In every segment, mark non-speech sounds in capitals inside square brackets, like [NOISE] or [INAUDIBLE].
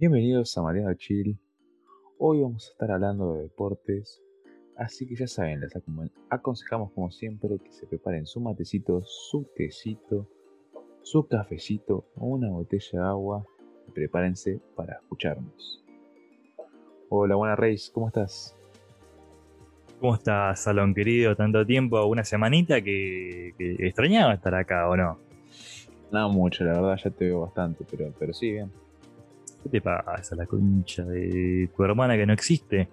Bienvenidos a Mariano Chill. Hoy vamos a estar hablando de deportes, así que ya saben, les aconsejamos como siempre que se preparen su matecito, su tecito, su cafecito o una botella de agua y prepárense para escucharnos. Hola, buena Reis, ¿cómo estás? ¿Cómo estás, Salón querido? Tanto tiempo, una semanita que, extrañaba estar acá, ¿o no? No mucho, la verdad, ya te veo bastante, pero, pero sí, bien. ¿Qué te pasa, la concha de tu hermana que no existe?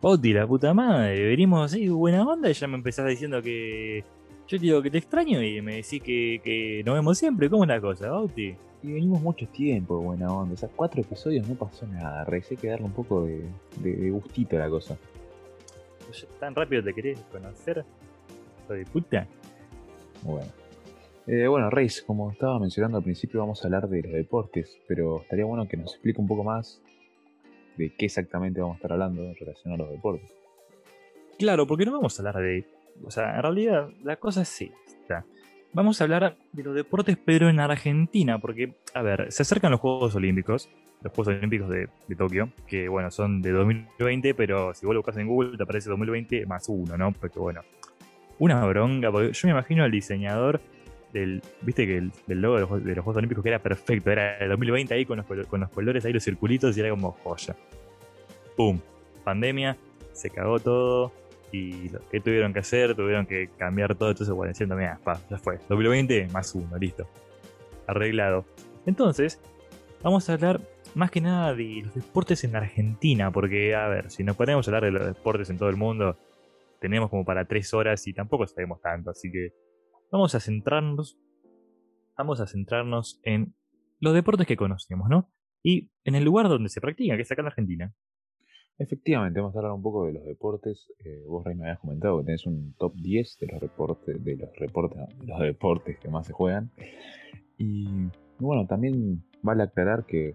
Oti, la puta madre, venimos así, buena onda, y ya me empezás diciendo que. Yo te digo que te extraño y me decís que, que nos vemos siempre. ¿Cómo es la cosa, Bauti? Y venimos mucho tiempo, buena onda. O sea, cuatro episodios no pasó nada. Hay que darle un poco de, de, gustito a la cosa. ¿Tan rápido te querés conocer? Soy de puta. Bueno. Eh, bueno, Reis, como estaba mencionando al principio, vamos a hablar de los deportes, pero estaría bueno que nos explique un poco más de qué exactamente vamos a estar hablando en relación a los deportes. Claro, porque no vamos a hablar de. O sea, en realidad la cosa es esta. Vamos a hablar de los deportes, pero en Argentina, porque, a ver, se acercan los Juegos Olímpicos, los Juegos Olímpicos de, Tokio, que bueno, son de 2020, pero si vos lo buscas en Google te aparece 2020 más uno, ¿no? Porque bueno, una bronca, porque yo me imagino al diseñador del, viste que el, logo de los, Juegos Olímpicos que era perfecto, era el 2020 ahí con los, con los colores ahí, los circulitos y era como joya. ¡Pum! Pandemia, se cagó todo y lo que tuvieron que hacer, tuvieron que cambiar todo, entonces bueno, diciendo, mira, ya fue, 2020 más uno, listo. Arreglado. Entonces, vamos a hablar más que nada de los deportes en Argentina, porque a ver, si nos ponemos a hablar de los deportes en todo el mundo, tenemos como para tres horas y tampoco sabemos tanto, así que vamos a centrarnos, vamos a centrarnos en los deportes que conocemos, ¿no? Y en el lugar donde se practican, que es acá en Argentina. Efectivamente, vamos a hablar un poco de los deportes. Eh, vos, Rey, me habías comentado que tenés un top 10 de los deportes, de los reportes, los deportes que más se juegan. Y bueno, también vale aclarar que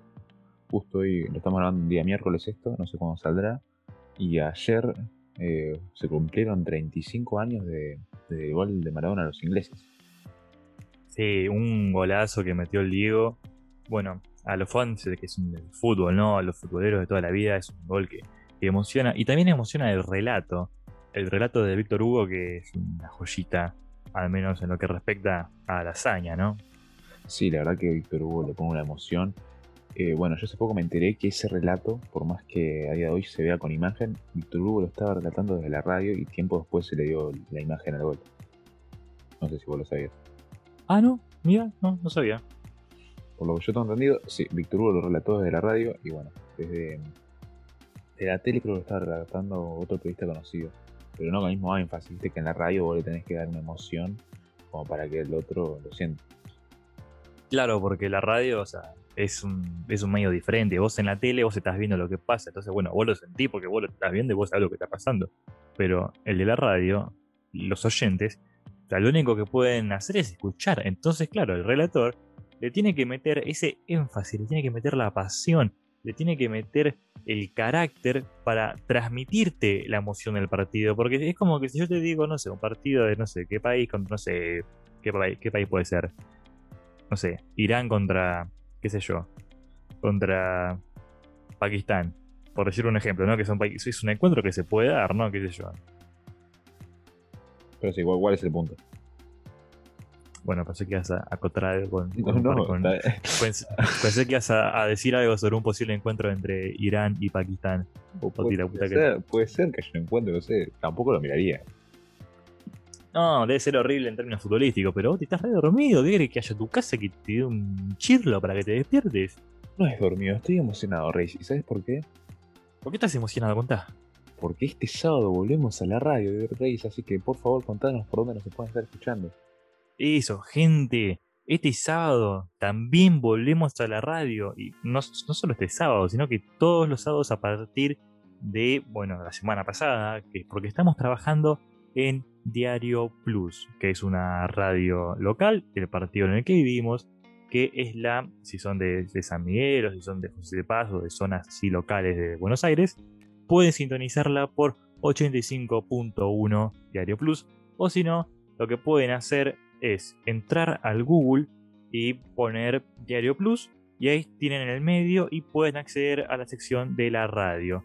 justo hoy, lo estamos hablando un día miércoles esto, no sé cuándo saldrá. Y ayer eh, se cumplieron 35 años de, de gol de Maradona a los ingleses. Sí, un golazo que metió el Diego. Bueno, a los fans que es un fútbol, ¿no? A los futboleros de toda la vida es un gol que, emociona. Y también emociona el relato. El relato de Víctor Hugo, que es una joyita, al menos en lo que respecta a la hazaña, ¿no? Sí, la verdad que Víctor Hugo le pone una emoción. Eh, bueno, yo hace poco me enteré que ese relato, por más que a día de hoy se vea con imagen, Víctor Hugo lo estaba relatando desde la radio y tiempo después se le dio la imagen al gol. No sé si vos lo sabías. Ah, no, mira, no, no sabía. Por lo que yo tengo entendido, sí, Víctor Hugo lo relató desde la radio y bueno, desde de la tele creo que lo estaba relatando otro periodista conocido. Pero no con el mismo énfasis, viste que en la radio vos le tenés que dar una emoción como para que el otro lo sienta. Claro, porque la radio, o sea, es un, es un medio diferente. Vos en la tele, vos estás viendo lo que pasa. Entonces, bueno, vos lo sentís porque vos lo estás viendo y vos sabés lo que está pasando. Pero el de la radio, los oyentes, lo único que pueden hacer es escuchar. Entonces, claro, el relator le tiene que meter ese énfasis, le tiene que meter la pasión, le tiene que meter el carácter para transmitirte la emoción del partido. Porque es como que si yo te digo, no sé, un partido de no sé qué país contra no sé qué qué país puede ser. No sé, Irán contra qué sé yo, contra Pakistán, por decir un ejemplo, ¿no? Que son es un encuentro que se puede dar, ¿no? Qué sé yo. Pero sí, ¿cuál es el punto? Bueno, pensé que ibas a acotar algo con. [LAUGHS] pensé, que ibas a, decir algo sobre un posible encuentro entre Irán y Pakistán. puede, ser, puede ser que haya un encuentro, no sé. Tampoco lo miraría. No, debe ser horrible en términos futbolísticos, pero vos te estás re dormido. ¿Qué querés que haya tu casa que te dé un chirlo para que te despiertes? No es dormido, estoy emocionado, Rey. ¿Y sabes por qué? ¿Por qué estás emocionado? Contá. Porque este sábado volvemos a la radio de Reyes, así que por favor contanos por dónde nos pueden estar escuchando. Eso, gente. Este sábado también volvemos a la radio. Y no, no solo este sábado, sino que todos los sábados a partir de, bueno, la semana pasada, que es porque estamos trabajando en Diario Plus, que es una radio local del partido en el que vivimos, que es la, si son de, San Miguel o si son de José de Paz o de zonas locales de Buenos Aires, pueden sintonizarla por 85.1 Diario Plus, o si no, lo que pueden hacer es entrar al Google y poner Diario Plus y ahí tienen en el medio y pueden acceder a la sección de la radio.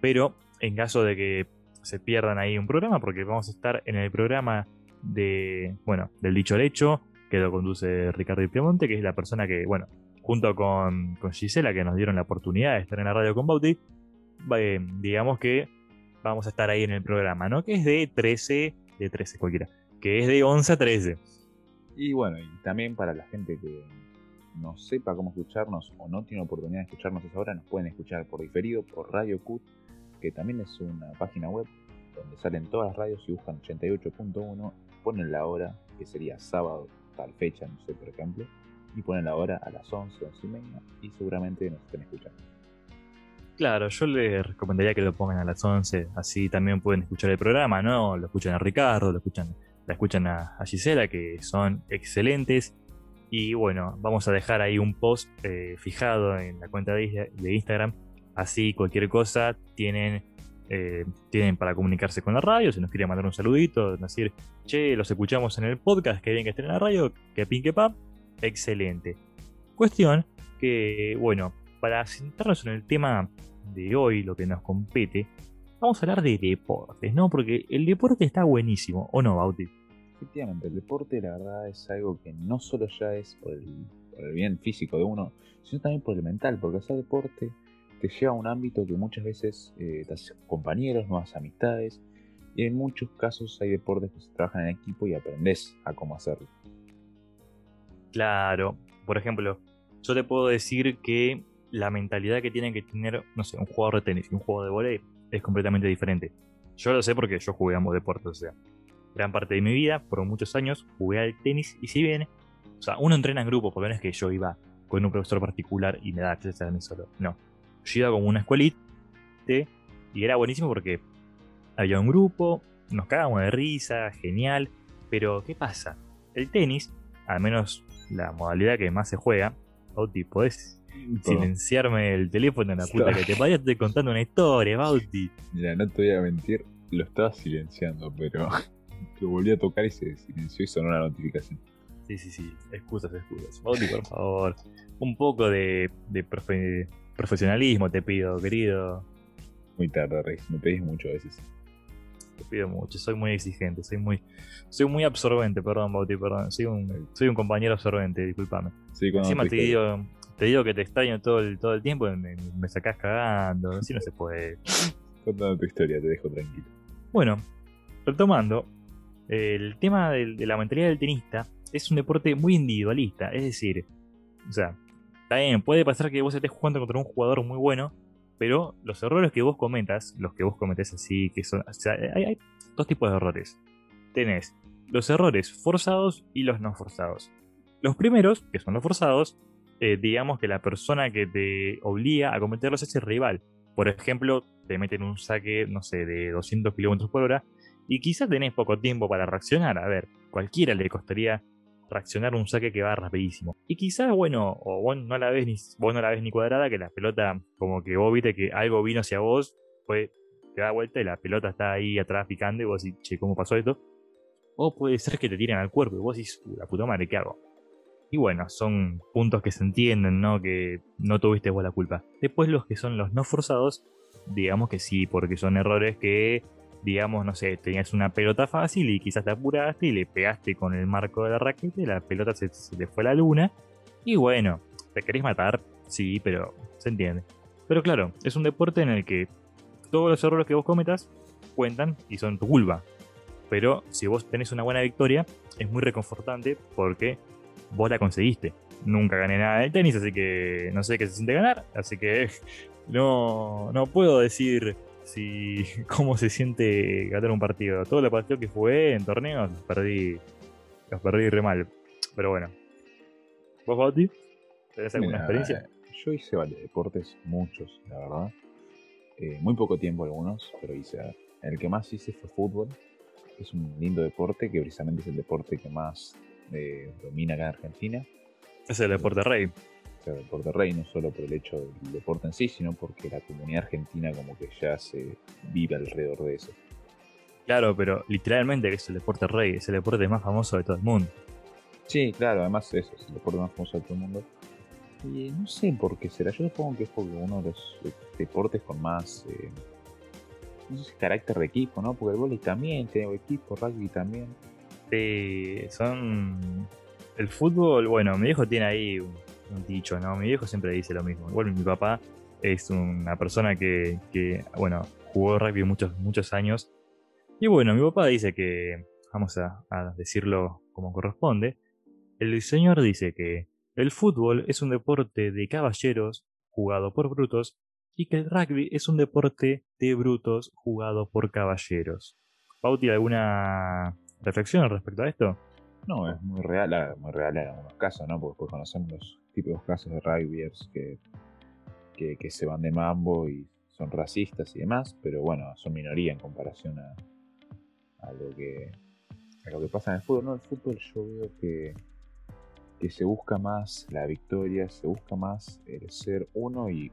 Pero en caso de que se pierdan ahí un programa, porque vamos a estar en el programa de, bueno, del dicho al hecho, que lo conduce Ricardo Piemonte, que es la persona que, bueno, junto con, con Gisela, que nos dieron la oportunidad de estar en la radio con Bauti, eh, digamos que vamos a estar ahí en el programa, ¿no? Que es de 13, de 13 cualquiera, que es de 11 a 13. Y bueno, y también para la gente que no sepa cómo escucharnos o no tiene oportunidad de escucharnos ahora, nos pueden escuchar por diferido por Radio Cut, que también es una página web donde salen todas las radios y buscan 88.1, ponen la hora, que sería sábado, tal fecha, no sé, por ejemplo, y ponen la hora a las 11, 11 y media, y seguramente nos estén escuchando. Claro, yo les recomendaría que lo pongan a las 11, así también pueden escuchar el programa, ¿no? Lo escuchan a Ricardo, lo escuchan, la escuchan a, Gisela, que son excelentes. Y bueno, vamos a dejar ahí un post eh, fijado en la cuenta de, Instagram, así cualquier cosa tienen eh, tienen para comunicarse con la radio, si nos quieren mandar un saludito, decir, che, los escuchamos en el podcast, que bien que estén en la radio, que pin que pap, excelente. Cuestión que, bueno, para centrarnos en el tema de hoy, lo que nos compete, vamos a hablar de deportes, ¿no? Porque el deporte está buenísimo, ¿o no, Bauti? Efectivamente, el deporte la verdad es algo que no solo ya es por el, bien físico de uno, sino también por el mental, porque hacer deporte te lleva a un ámbito que muchas veces eh, te hace compañeros, nuevas amistades, y en muchos casos hay deportes que se trabajan en equipo y aprendes a cómo hacerlo. Claro, por ejemplo, yo te puedo decir que la mentalidad que tiene que tener, no sé, un jugador de tenis y un jugador de volei es completamente diferente. Yo lo sé porque yo jugué ambos deportes, o sea, gran parte de mi vida, por muchos años, jugué al tenis y si bien, o sea, uno entrena en grupo, porque no es que yo iba con un profesor particular y me da clases a mí solo, no. Yo iba como una escuelita y era buenísimo porque había un grupo, nos cagábamos de risa, genial, pero ¿qué pasa? El tenis, al menos la modalidad que más se juega, Bauti, podés silenciarme el teléfono en la puta que te podía estoy contando una historia, Bauti. Mira, no te voy a mentir, lo estaba silenciando, pero [LAUGHS] lo volví a tocar y se silenció y sonó la notificación. Sí, sí, sí, excusas, excusas. Bauti, por favor, un poco de, profesionalismo te pido, querido. Muy tarde, Rey, me pedís mucho a veces te pido mucho, soy muy exigente, soy muy, soy muy absorbente, perdón, Bauti, perdón. Soy un, soy un compañero absorbente, discúlpame. Encima te digo, te digo que te extraño todo el, todo el tiempo y me, me sacás cagando, así no se puede. Contando tu historia, te dejo tranquilo. Bueno, retomando, el tema de, de la mentalidad del tenista es un deporte muy individualista, es decir, o sea, también puede pasar que vos estés jugando contra un jugador muy bueno pero los errores que vos comentas, los que vos cometés así, que son. O sea, hay, dos tipos de errores. Tenés los errores forzados y los no forzados. Los primeros, que son los forzados, eh, digamos que la persona que te obliga a cometerlos es el rival. Por ejemplo, te meten un saque, no sé, de 200 km por hora y quizás tenés poco tiempo para reaccionar. A ver, cualquiera le costaría reaccionar un saque que va rapidísimo. Y quizás, bueno, o vos no la ves ni, vos no la ves ni cuadrada, que la pelota, como que vos viste que algo vino hacia vos, pues te da vuelta y la pelota está ahí atrás picando y vos decís, che, ¿cómo pasó esto? O puede ser que te tiren al cuerpo y vos decís, la puta madre, ¿qué hago? Y bueno, son puntos que se entienden, ¿no? Que no tuviste vos la culpa. Después los que son los no forzados, digamos que sí, porque son errores que digamos, no sé, tenías una pelota fácil y quizás te apuraste y le pegaste con el marco de la raqueta la pelota se, te fue a la luna. Y bueno, ¿te querés matar? Sí, pero se entiende. Pero claro, es un deporte en el que todos los errores que vos cometas cuentan y son tu culpa. Pero si vos tenés una buena victoria, es muy reconfortante porque vos la conseguiste. Nunca gané nada del tenis, así que no sé qué se siente ganar. Así que [LAUGHS] no, no puedo decir si [LAUGHS] cómo se siente ganar un partido. Todo el partido que jugué en torneos los perdí, los perdí re mal. Pero bueno. ¿Vos, Bauti? ¿Tenés alguna experiencia? Yo hice vale, deportes, muchos, la verdad. Eh, muy poco tiempo algunos, pero hice. El que más hice fue fútbol. Es un lindo deporte que precisamente es el deporte que más eh, domina acá en Argentina. Es el deporte rey el deporte rey, no solo por el hecho del deporte en sí, sino porque la comunidad argentina como que ya se vive alrededor de eso. Claro, pero literalmente que es el deporte rey, es el deporte más famoso de todo el mundo. Sí, claro, además eso, es el deporte más famoso de todo el mundo. Y no sé por qué será. Yo supongo que es porque uno de los deportes con más. Eh, no sé si carácter de equipo, ¿no? Porque el vóley también tiene equipo, rugby también. Sí, son. El fútbol, bueno, mi viejo tiene ahí un, dicho, ¿no? Mi viejo siempre dice lo mismo. Igual mi papá es una persona que, que bueno, jugó rugby muchos, muchos años. Y bueno, mi papá dice que, vamos a, decirlo como corresponde, el señor dice que el fútbol es un deporte de caballeros jugado por brutos y que el rugby es un deporte de brutos jugado por caballeros. Pauti, ¿alguna reflexión respecto a esto? No, es muy real, muy real en algunos casos, ¿no? Porque conocemos los típicos casos de rugbyers que, que, se van de mambo y son racistas y demás, pero bueno, son minoría en comparación a, a lo que a lo que pasa en el fútbol. No, el fútbol yo veo que que se busca más la victoria, se busca más el ser uno y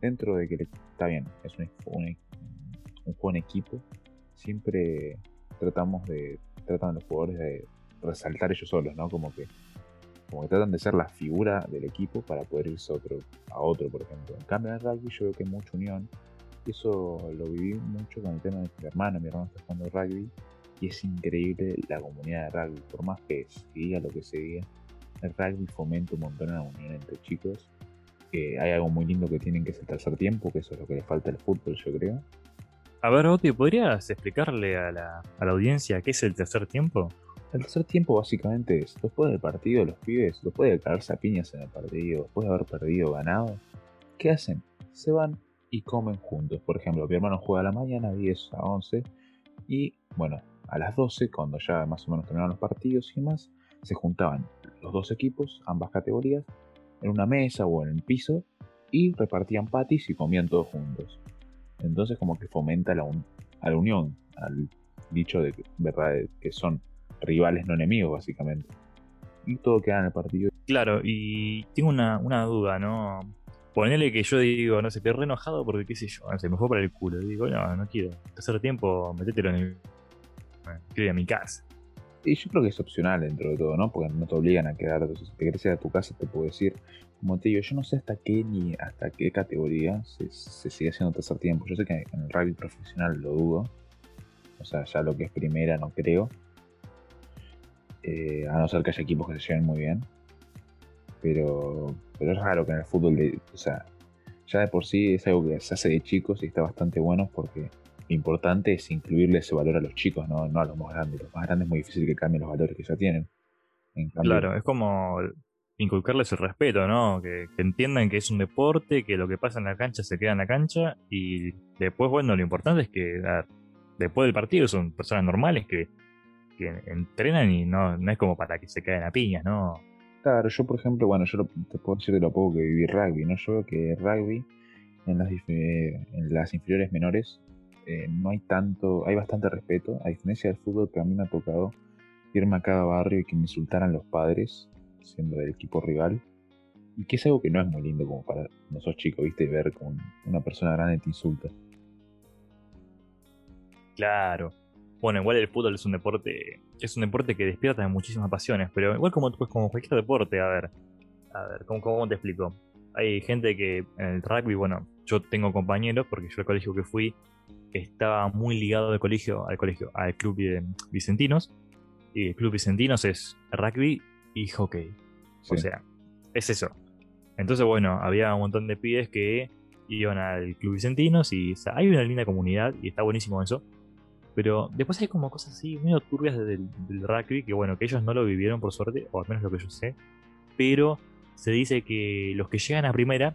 dentro de que está bien, es un, un, juego en equipo, siempre tratamos de, tratan los jugadores de resaltar ellos solos, ¿no? Como que, como que tratan de ser la figura del equipo para poder irse a otro, a otro, por ejemplo. En cambio en rugby yo veo que hay mucha unión, eso lo viví mucho con el tema de mi hermano, mi hermano está jugando rugby, y es increíble la comunidad de rugby, por más que se diga lo que se diga, el rugby fomenta un montón la unión entre chicos. hay algo muy lindo que tienen que es el tercer tiempo, que eso es lo que le falta al fútbol, yo creo. A ver, Oti, ¿podrías explicarle a la, audiencia qué es el tercer tiempo? El tercer tiempo básicamente es, después del partido, los pibes, después de caerse a piñas en el partido, después de haber perdido ganado, ¿qué hacen? Se van y comen juntos. Por ejemplo, mi hermano juega a la mañana, 10 a 11, y bueno, a las 12, cuando ya más o menos terminaron los partidos y más, se juntaban los dos equipos, ambas categorías, en una mesa o en el piso y repartían patis y comían todos juntos. Entonces como que fomenta la, a la unión, al dicho de verdad, que son rivales no enemigos básicamente. Y todo queda en el partido. Claro, y tengo una, duda, ¿no? Ponele que yo digo, no sé, estoy re enojado porque qué sé yo, se me fue para el culo. digo, no, no quiero. Tercer tiempo, metételo en el. quiero ir a mi casa. Y yo creo que es opcional dentro de todo, ¿no? Porque no te obligan a quedarte. Si te quieres ir a tu casa, te puedo decir, como te digo, yo no sé hasta qué ni hasta qué categoría se, sigue haciendo tercer tiempo. Yo sé que en el rugby profesional lo dudo. O sea, ya lo que es primera no creo. Eh, a no ser que haya equipos que se lleven muy bien. Pero, pero es raro que en el fútbol, o sea, ya de por sí es algo que se hace de chicos y está bastante bueno porque importante es incluirle ese valor a los chicos, no, a los más grandes. Los más grandes es muy difícil que cambien los valores que ya tienen. claro, es como inculcarles el respeto, ¿no? Que, entiendan que es un deporte, que lo que pasa en la cancha se queda en la cancha y después, bueno, lo importante es que después del partido son personas normales que, entrenan y no, no es como para que se caigan a piñas, ¿no? Claro, yo por ejemplo, bueno, yo te puedo decir de lo poco que viví rugby, ¿no? Yo veo que rugby en las, en las inferiores menores eh, no hay tanto, hay bastante respeto, a diferencia del fútbol que a mí me ha tocado irme a cada barrio y que me insultaran los padres, siendo del equipo rival, y que es algo que no es muy lindo como para nosotros chicos, viste, ver con una persona grande te insulta. Claro. Bueno, igual el fútbol es un deporte, es un deporte que despierta muchísimas pasiones, pero igual como, pues, como cualquier deporte, a ver, a ver, ¿cómo, ¿cómo te explico? Hay gente que en el rugby, bueno, yo tengo compañeros, porque yo al colegio que fui estaba muy ligado al colegio, al colegio, al club Vicentinos. Y el club Vicentinos es rugby y hockey. O sea, es eso. Entonces, bueno, había un montón de pibes que iban al club Vicentinos y hay una linda comunidad y está buenísimo eso. Pero después hay como cosas así medio turbias del, del, rugby que, bueno, que ellos no lo vivieron por suerte, o al menos lo que yo sé. Pero se dice que los que llegan a primera,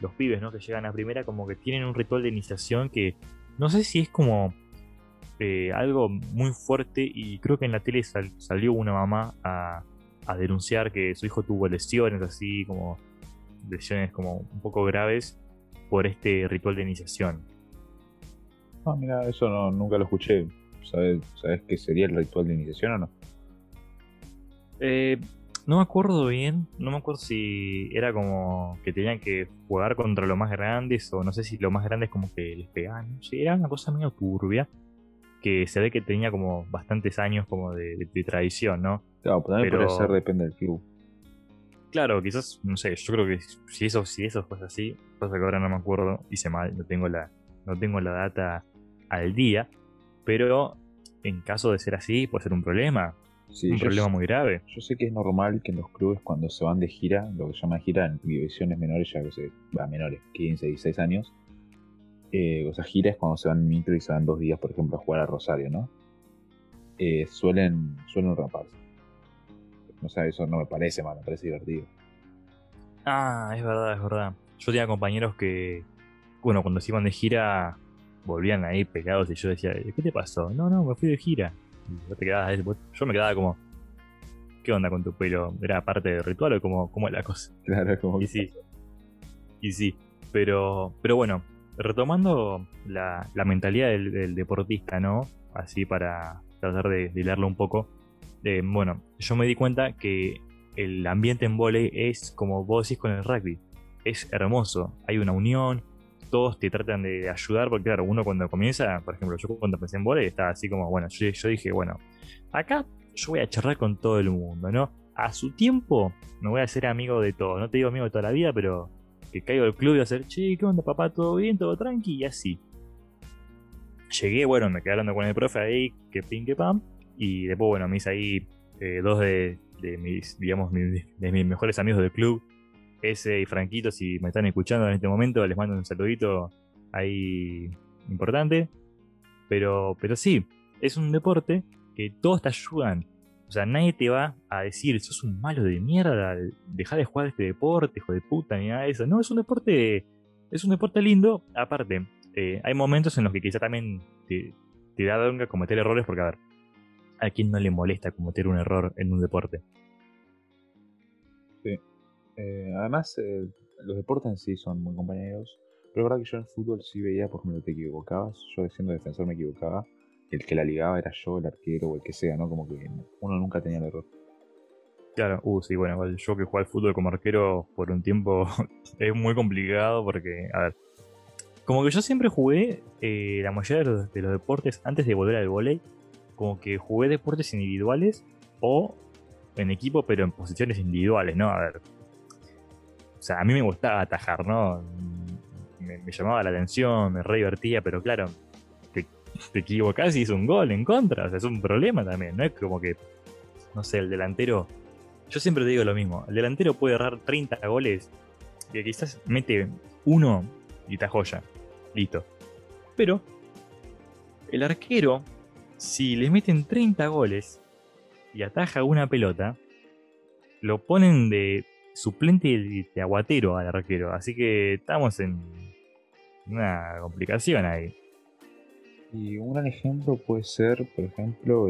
los pibes, ¿no? Que llegan a primera, como que tienen un ritual de iniciación que no sé si es como eh, algo muy fuerte y creo que en la tele salió una mamá a, denunciar que su hijo tuvo lesiones así como lesiones como un poco graves por este ritual de iniciación. Ah, mira, eso no, nunca lo escuché. ¿Sabes, ¿Sabes qué sería el ritual de iniciación o no? Eh, no me acuerdo bien, no me acuerdo si era como que tenían que jugar contra los más grandes o no sé si los más grandes como que les pegaban. era una cosa medio turbia que se ve que tenía como bastantes años como de, tradición, ¿no? Claro, también puede ser, depende del club. claro, quizás, no sé, yo creo que si eso, si eso fue así, pasa que ahora no me acuerdo, hice mal, no tengo la, no tengo la data al día, pero en caso de ser así, puede ser un problema. un problema muy grave. Yo sé que es normal que en los clubes cuando se van de gira, lo que se llama gira en divisiones menores, ya que se va menores, 15, 16 años, eh, o sea, gira es cuando se van en micro y se van dos días, por ejemplo, a jugar a Rosario, ¿no? Eh, suelen, suelen raparse. O sea, eso no me parece mal, me parece divertido. Ah, es verdad, es verdad. Yo tenía compañeros que, bueno, cuando se iban de gira, volvían ahí pegados y yo decía, ¿qué te pasó? No, no, me fui de gira. te yo me quedaba como, ¿qué onda con tu pelo? ¿Era parte del ritual o cómo, cómo es la cosa? [LAUGHS] Claro, como... Y sí, y sí, pero, pero bueno, retomando la, mentalidad del, deportista, ¿no? Así para tratar de, leerlo un poco. Eh, bueno, yo me di cuenta que el ambiente en volei es como vos decís con el rugby. Es hermoso, hay una unión, todos te tratan de ayudar, porque claro, uno cuando comienza, por ejemplo, yo cuando empecé en volei estaba así como, bueno, yo, yo dije, bueno, acá yo voy a charlar con todo el mundo, ¿no? A su tiempo me voy a hacer amigo de todos, no te digo amigo de toda la vida, pero que caigo al club y a hacer, che, ¿qué onda papá? ¿Todo bien? ¿Todo tranqui? Y así. Llegué, bueno, me quedé hablando con el profe ahí, que pin, que pam, y después, bueno, me hice ahí eh, dos de, mis, digamos, de mis mejores amigos del club, ese y Franquito, si me están escuchando en este momento, les mando un saludito ahí importante. Pero, pero sí, es un deporte que todos te ayudan. O sea, nadie te va a decir, sos un malo de mierda, deja de jugar este deporte, hijo de puta, ni nada de eso. No, es un deporte, es un deporte lindo. Aparte, eh, hay momentos en los que quizá también te, da bronca cometer errores, porque a ver, ¿a quién no le molesta cometer un error en un deporte? Sí. Eh, además, eh, los deportes en sí son muy compañeros. Pero es verdad que yo en fútbol sí veía, por ejemplo, te equivocabas. Yo siendo defensor me equivocaba. El que la ligaba era yo, el arquero o el que sea, ¿no? Como que uno nunca tenía el error. Claro, uh, sí, bueno, yo que jugué al fútbol como arquero por un tiempo [LAUGHS] es muy complicado porque, a ver, como que yo siempre jugué eh, la mayoría de los, de los, deportes antes de volver al volei, como que jugué deportes individuales o en equipo, pero en posiciones individuales, ¿no? A ver, o sea, a mí me gustaba atajar, ¿no? Me, llamaba la atención, me re divertía, pero claro, te, equivocás y es un gol en contra, o sea, es un problema también, no es como que, no sé, el delantero, yo siempre te digo lo mismo, el delantero puede errar 30 goles, y quizás mete uno y está joya, listo. Pero, el arquero, si le meten 30 goles y ataja una pelota, lo ponen de suplente de aguatero al arquero. Así que estamos en una complicación ahí. Y un gran ejemplo puede ser, por ejemplo,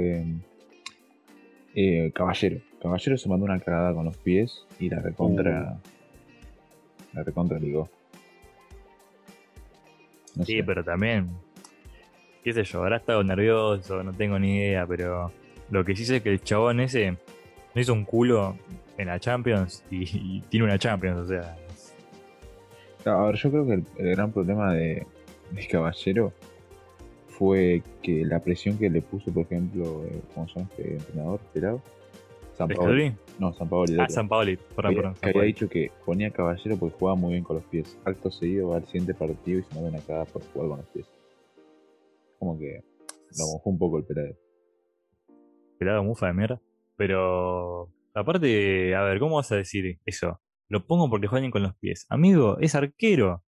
eh, Caballero. Caballero se mandó una cagada con los pies y la recontra. Uh. La recontra ligó. sí, pero también. Qué sé yo, habrá estado nervioso, no tengo ni idea, pero lo que sí sé es que el chabón ese no hizo un culo en la Champions y, tiene una Champions, o sea. A ver, yo creo que el, gran problema de, Caballero fue que la presión que le puso, por ejemplo, eh, ¿cómo se llama este entrenador? ¿Pelado? San Paoli. No, San Paoli. Ah, San Paoli, perdón, perdón. Que había dicho que ponía Caballero porque jugaba muy bien con los pies. Acto seguido va al siguiente partido y se una cagada por jugar con los pies. Como que lo mojó un poco el pelado. Pelado mufa de mierda. Pero Aparte, a ver, ¿cómo vas a decir eso? Lo pongo porque juegan con los pies. Amigo, es arquero.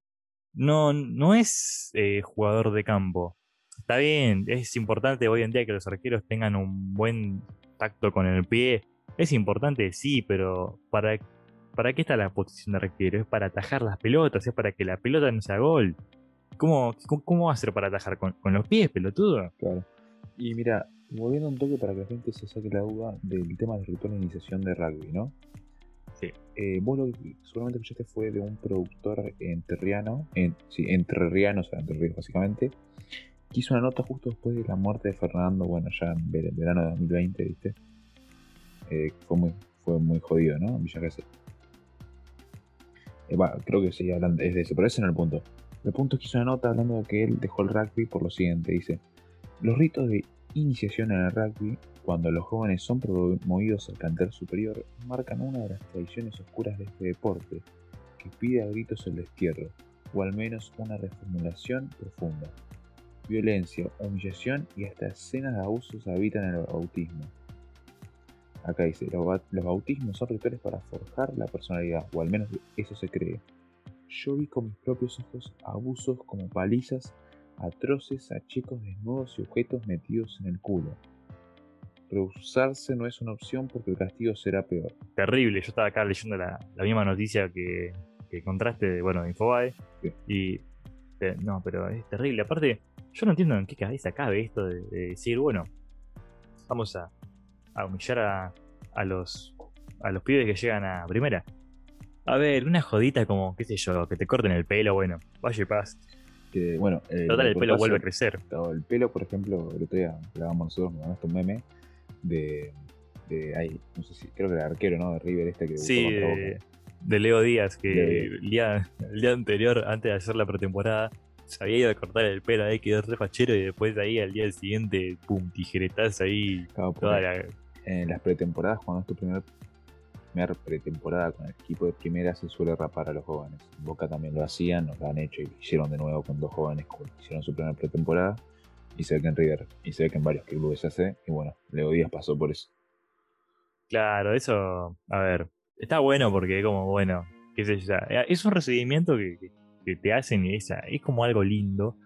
No, no es eh, jugador de campo. Está bien, es importante hoy en día que los arqueros tengan un buen tacto con el pie. Es importante, sí, pero ¿para, para qué está la posición de arquero? Es para atajar las pelotas, es para que la pelota no sea gol. ¿Cómo, cómo, va a ser para atajar con, con los pies, pelotudo? Claro. Y mira, volviendo un toque para que la gente se saque la duda del tema del ritual de iniciación de rugby, ¿no? Sí. Eh, vos lo que seguramente escuchaste fue de un productor enterriano, en, sí, entrerriano, o sea, entre básicamente, que hizo una nota justo después de la muerte de Fernando, bueno, ya en verano de 2020, ¿viste? Eh, fue, muy, fue muy jodido, ¿no? En Villa eh, creo que sí, hablando es de eso, pero ese no es el punto. El punto es que hizo una nota hablando de que él dejó el rugby por lo siguiente, dice, los ritos de iniciación en el rugby Cuando los jóvenes son promovidos al canter superior, marcan una de las tradiciones oscuras de este deporte, que pide a gritos el destierro, o al menos una reformulación profunda. Violencia, humillación y hasta escenas de abusos habitan el bautismo. Acá dice, los bautismos son rituales para forjar la personalidad, o al menos eso se cree. Yo vi con mis propios ojos abusos como palizas atroces a chicos desnudos y objetos metidos en el culo. Rehusarse no es una opción porque el castigo será peor. Terrible, yo estaba acá leyendo la, misma noticia que, que encontraste de, bueno, de Infobae. Y eh, no, pero es terrible. Aparte, yo no entiendo en qué cabeza cabe esto de, decir, bueno, vamos a, humillar a, a, los, a los pibes que llegan a primera. A ver, una jodita como, qué sé yo, que te corten el pelo, bueno, vaya y paz bueno. Eh, Total, el pelo vuelve a crecer. El pelo, por ejemplo, el otro día grabamos nosotros, nos mandaste un meme de. de ahí, no sé si, creo que era arquero, ¿no? De River este que. Sí, de, de, Leo Díaz, que el día, el día anterior, antes de hacer la pretemporada, se había ido a cortar el pelo ahí, quedó re fachero y después de ahí al día siguiente, pum, tijeretazo ahí. En las pretemporadas, cuando es tu primer pretemporada con el equipo de primera se suele rapar a los jóvenes. Boca también lo hacían, nos lo han hecho y hicieron de nuevo con dos jóvenes como hicieron su primera pretemporada. Y se ve que en River, y se ve que en varios clubes se hace. Y bueno, Leo Díaz pasó por eso. Claro, eso, a ver, está bueno porque como, bueno, qué es un recibimiento que, te hacen y es, es como algo lindo.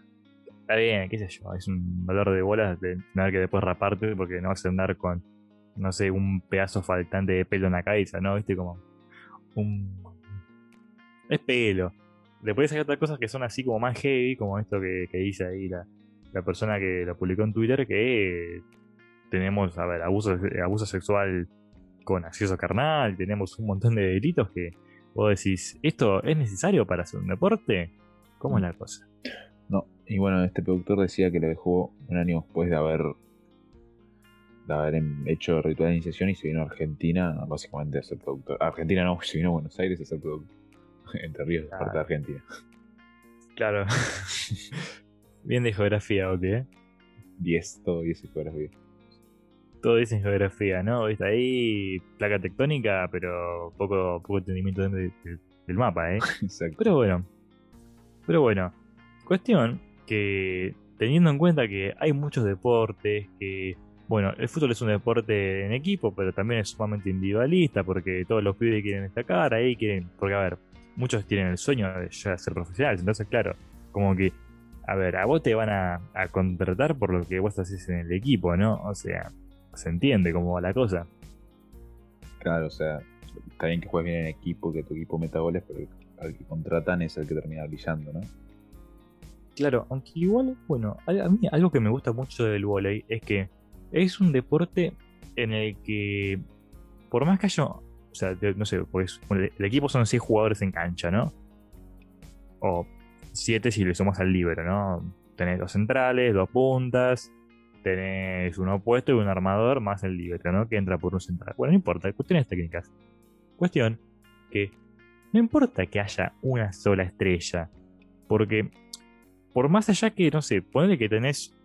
Está bien, qué sé yo, es un valor de bolas de tener que después raparte porque no vas a andar con no sé, un pedazo faltante de pelo en la cabeza, ¿no? Viste como un... Es pelo. Después hay otras cosas que son así como más heavy, como esto que, dice ahí la, persona que lo publicó en Twitter, que tenemos, a ver, abuso, abuso sexual con acceso carnal, tenemos un montón de delitos que vos decís, ¿esto es necesario para hacer un deporte? ¿Cómo es la cosa? No, y bueno, este productor decía que lo dejó un año después de haber de haber hecho ritual de iniciación y se vino a Argentina básicamente a ser productor. Argentina no, [LAUGHS] se vino a Buenos Aires a ser productor. [LAUGHS] Entre Ríos, parte de Argentina. Claro. [LAUGHS] Bien de geografía, ¿ok? 10, todo 10 de geografía. Todo dice en geografía, ¿no? Está ahí placa tectónica, pero poco, poco entendimiento del mapa, ¿eh? Exacto. Pero bueno. Pero bueno. Cuestión que teniendo en cuenta que hay muchos deportes que bueno, el fútbol es un deporte en equipo, pero también es sumamente individualista porque todos los pibes quieren destacar ahí, quieren, porque a ver, muchos tienen el sueño de ya ser profesionales, entonces claro, como que, a ver, a vos te van a, contratar por lo que vos haces en el equipo, ¿no? O sea, se entiende cómo va la cosa. Claro, o sea, está bien que juegues bien en equipo, que tu equipo meta goles, pero al que contratan es el que termina brillando, ¿no? Claro, aunque igual, bueno, a mí algo que me gusta mucho del volei es que es un deporte en el que, por más que haya, o sea, no sé, pues el equipo son 6 jugadores en cancha, ¿no? O 7 si le sumas al libro, ¿no? Tenés dos centrales, dos puntas, tenés un opuesto y un armador más el libro, ¿no? Que entra por un central. Bueno, no importa, cuestiones técnicas. Cuestión que no importa que haya una sola estrella, porque por más allá que, no sé, ponele que tenés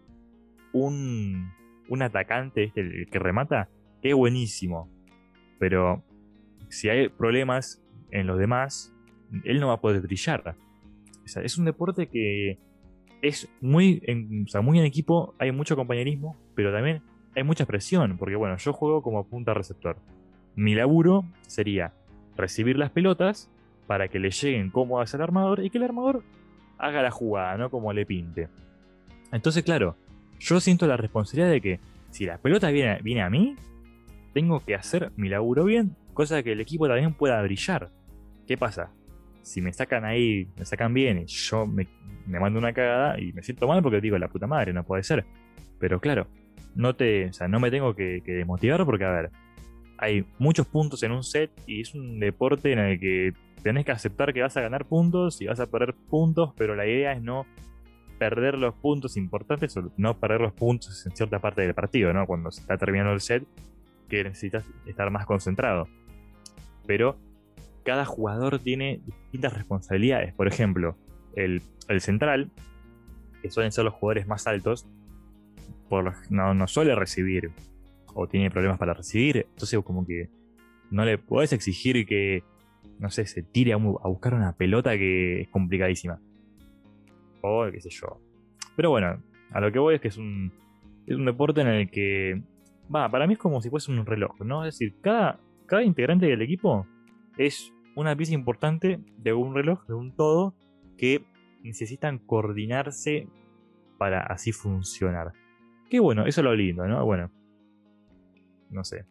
un un atacante, el que remata, es buenísimo. Pero si hay problemas en los demás, él no va a poder brillar. es un deporte que es muy en, muy en equipo, hay mucho compañerismo, pero también hay mucha presión, porque bueno, yo juego como punta receptor. Mi laburo sería recibir las pelotas para que le lleguen cómodas al armador y que el armador haga la jugada, ¿no? Como le pinte. Entonces, claro, yo siento la responsabilidad de que si la pelota viene, viene a mí, tengo que hacer mi laburo bien, cosa que el equipo también pueda brillar. ¿Qué pasa? Si me sacan ahí, me sacan bien y yo me, mando una cagada y me siento mal porque digo, la puta madre, no puede ser. Pero claro, no, te, o sea, no me tengo que, que desmotivar porque, a ver, hay muchos puntos en un set y es un deporte en el que tenés que aceptar que vas a ganar puntos y vas a perder puntos, pero la idea es no perder los puntos importantes o no perder los puntos en cierta parte del partido, ¿no? Cuando se está terminando el set, que necesitas estar más concentrado. Pero cada jugador tiene distintas responsabilidades. Por ejemplo, el, central, que suelen ser los jugadores más altos, por no, suele recibir o tiene problemas para recibir. Entonces, como que no le podés exigir que, no sé, se tire a, buscar una pelota que es complicadísima. O qué sé yo. Pero bueno, a lo que voy es que es un, es un deporte en el que, va, para mí es como si fuese un reloj, ¿no? Es decir, cada, cada integrante del equipo es una pieza importante de un reloj, de un todo, que necesitan coordinarse para así funcionar. Que bueno, eso es lo lindo, ¿no? Bueno, no sé,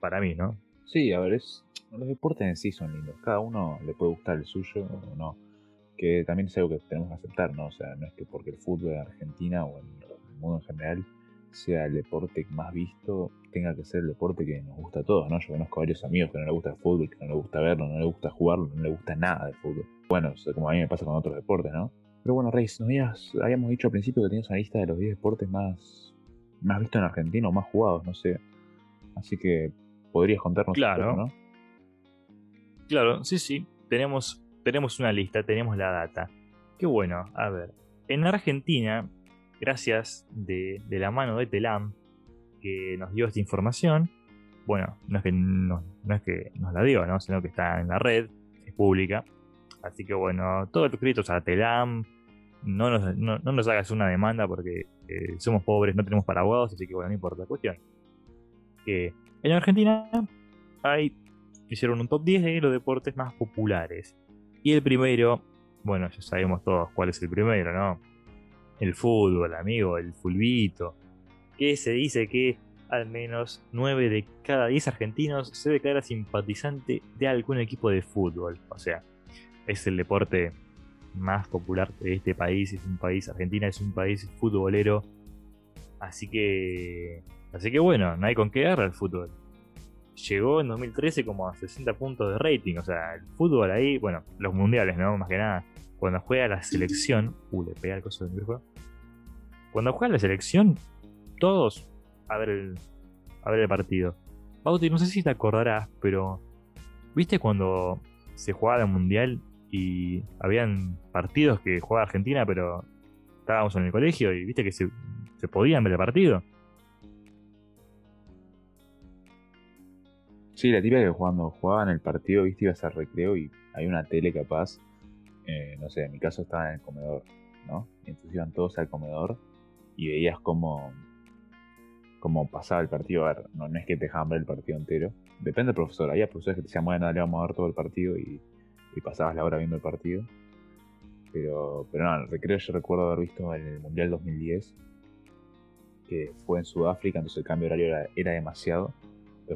para mí, ¿no? Sí, a ver, es, los deportes en sí son lindos. Cada uno le puede gustar el suyo o no. Que también es algo que tenemos que aceptar, ¿no? O sea, no es que porque el fútbol en Argentina o en el mundo en general sea el deporte más visto, tenga que ser el deporte que nos gusta a todos, ¿no? Yo conozco varios amigos que no les gusta el fútbol, que no les gusta verlo, no les gusta jugarlo, no les gusta nada del fútbol. Bueno, como a mí me pasa con otros deportes, ¿no? Pero bueno, Reis, nos habíamos dicho al principio que tenías una lista de los 10 deportes más, más vistos en Argentina o más jugados, no sé. Así que podrías contarnos claro. ¿no? Claro, sí, sí. Tenemos, tenemos una lista, tenemos la data. Qué bueno, a ver. En Argentina, gracias de, la mano de Telam, que nos dio esta información, bueno, no es que, no, es que nos la dio, ¿no? sino que está en la red, es pública. Así que bueno, todo el crédito a Telam. No nos, no, nos, hagas una demanda porque eh, somos pobres, no tenemos paraguados, así que bueno, no importa. Cuestión que en Argentina hicieron un top 10 de los deportes más populares. Y el primero, bueno, ya sabemos todos cuál es el primero, ¿no? El fútbol, amigo, el fulbito. Que se dice que al menos 9 de cada 10 argentinos se declara simpatizante de algún equipo de fútbol. O sea, es el deporte más popular de este país. Es un país, Argentina es un país futbolero. Así que Así que bueno, no hay con qué agarrar el fútbol. Llegó en 2013 como a 60 puntos de rating. O sea, el fútbol ahí, bueno, los mundiales, ¿no? Más que nada. Cuando juega la selección. Uh, le pega el coso del juego. Cuando juega la selección, todos a ver el, a ver el partido. Bauti, no sé si te acordarás, pero. ¿Viste cuando se jugaba el mundial y habían partidos que jugaba Argentina, pero estábamos en el colegio y viste que se podían ver el partido? Sí, la típica que cuando jugaban el partido, viste, ibas al recreo y hay una tele capaz. Eh, no sé, en mi caso estaba en el comedor, ¿no? Y entonces iban todos al comedor y veías cómo, cómo pasaba el partido. A ver, no, es que te dejaban ver el partido entero. Depende del profesor. Había profesores que te decían, bueno, le vamos a ver todo el partido y, pasabas la hora viendo el partido. Pero, pero no, el recreo yo recuerdo haber visto en el Mundial 2010, que fue en Sudáfrica, entonces el cambio horario era demasiado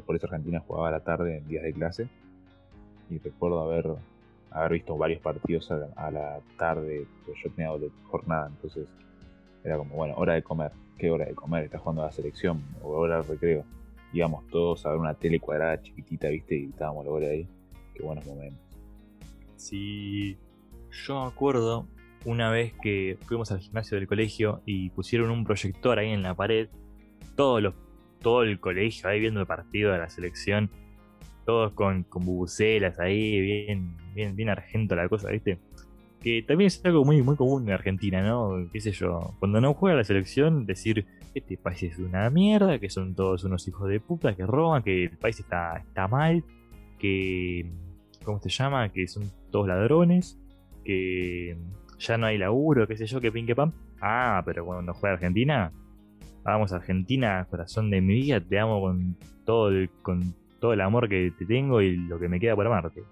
por eso Argentina jugaba a la tarde en días de clase. Y recuerdo haber, haber visto varios partidos a, la tarde, pero yo tenía de jornada, entonces era como, bueno, hora de comer. ¿Qué hora de comer? Está jugando a la selección o hora de recreo. Íbamos todos a ver una tele cuadrada chiquitita, ¿viste? Y estábamos luego ahí. Qué buenos momentos. Sí, yo me acuerdo una vez que fuimos al gimnasio del colegio y pusieron un proyector ahí en la pared. Todos los todo el colegio ahí viendo el partido de la selección, todos con, con bubucelas ahí, bien, bien, bien argento la cosa, ¿viste? Que también es algo muy, muy común en Argentina, ¿no? ¿Qué sé yo? Cuando no juega la selección, decir, este país es una mierda, que son todos unos hijos de puta, que roban, que el país está, está mal, que. ¿Cómo se llama? Que son todos ladrones, que ya no hay laburo, qué sé yo, que pin que pam. Ah, pero cuando juega Argentina, vamos a Argentina, corazón de mi vida, te amo con todo el, con todo el amor que te tengo y lo que me queda por amarte.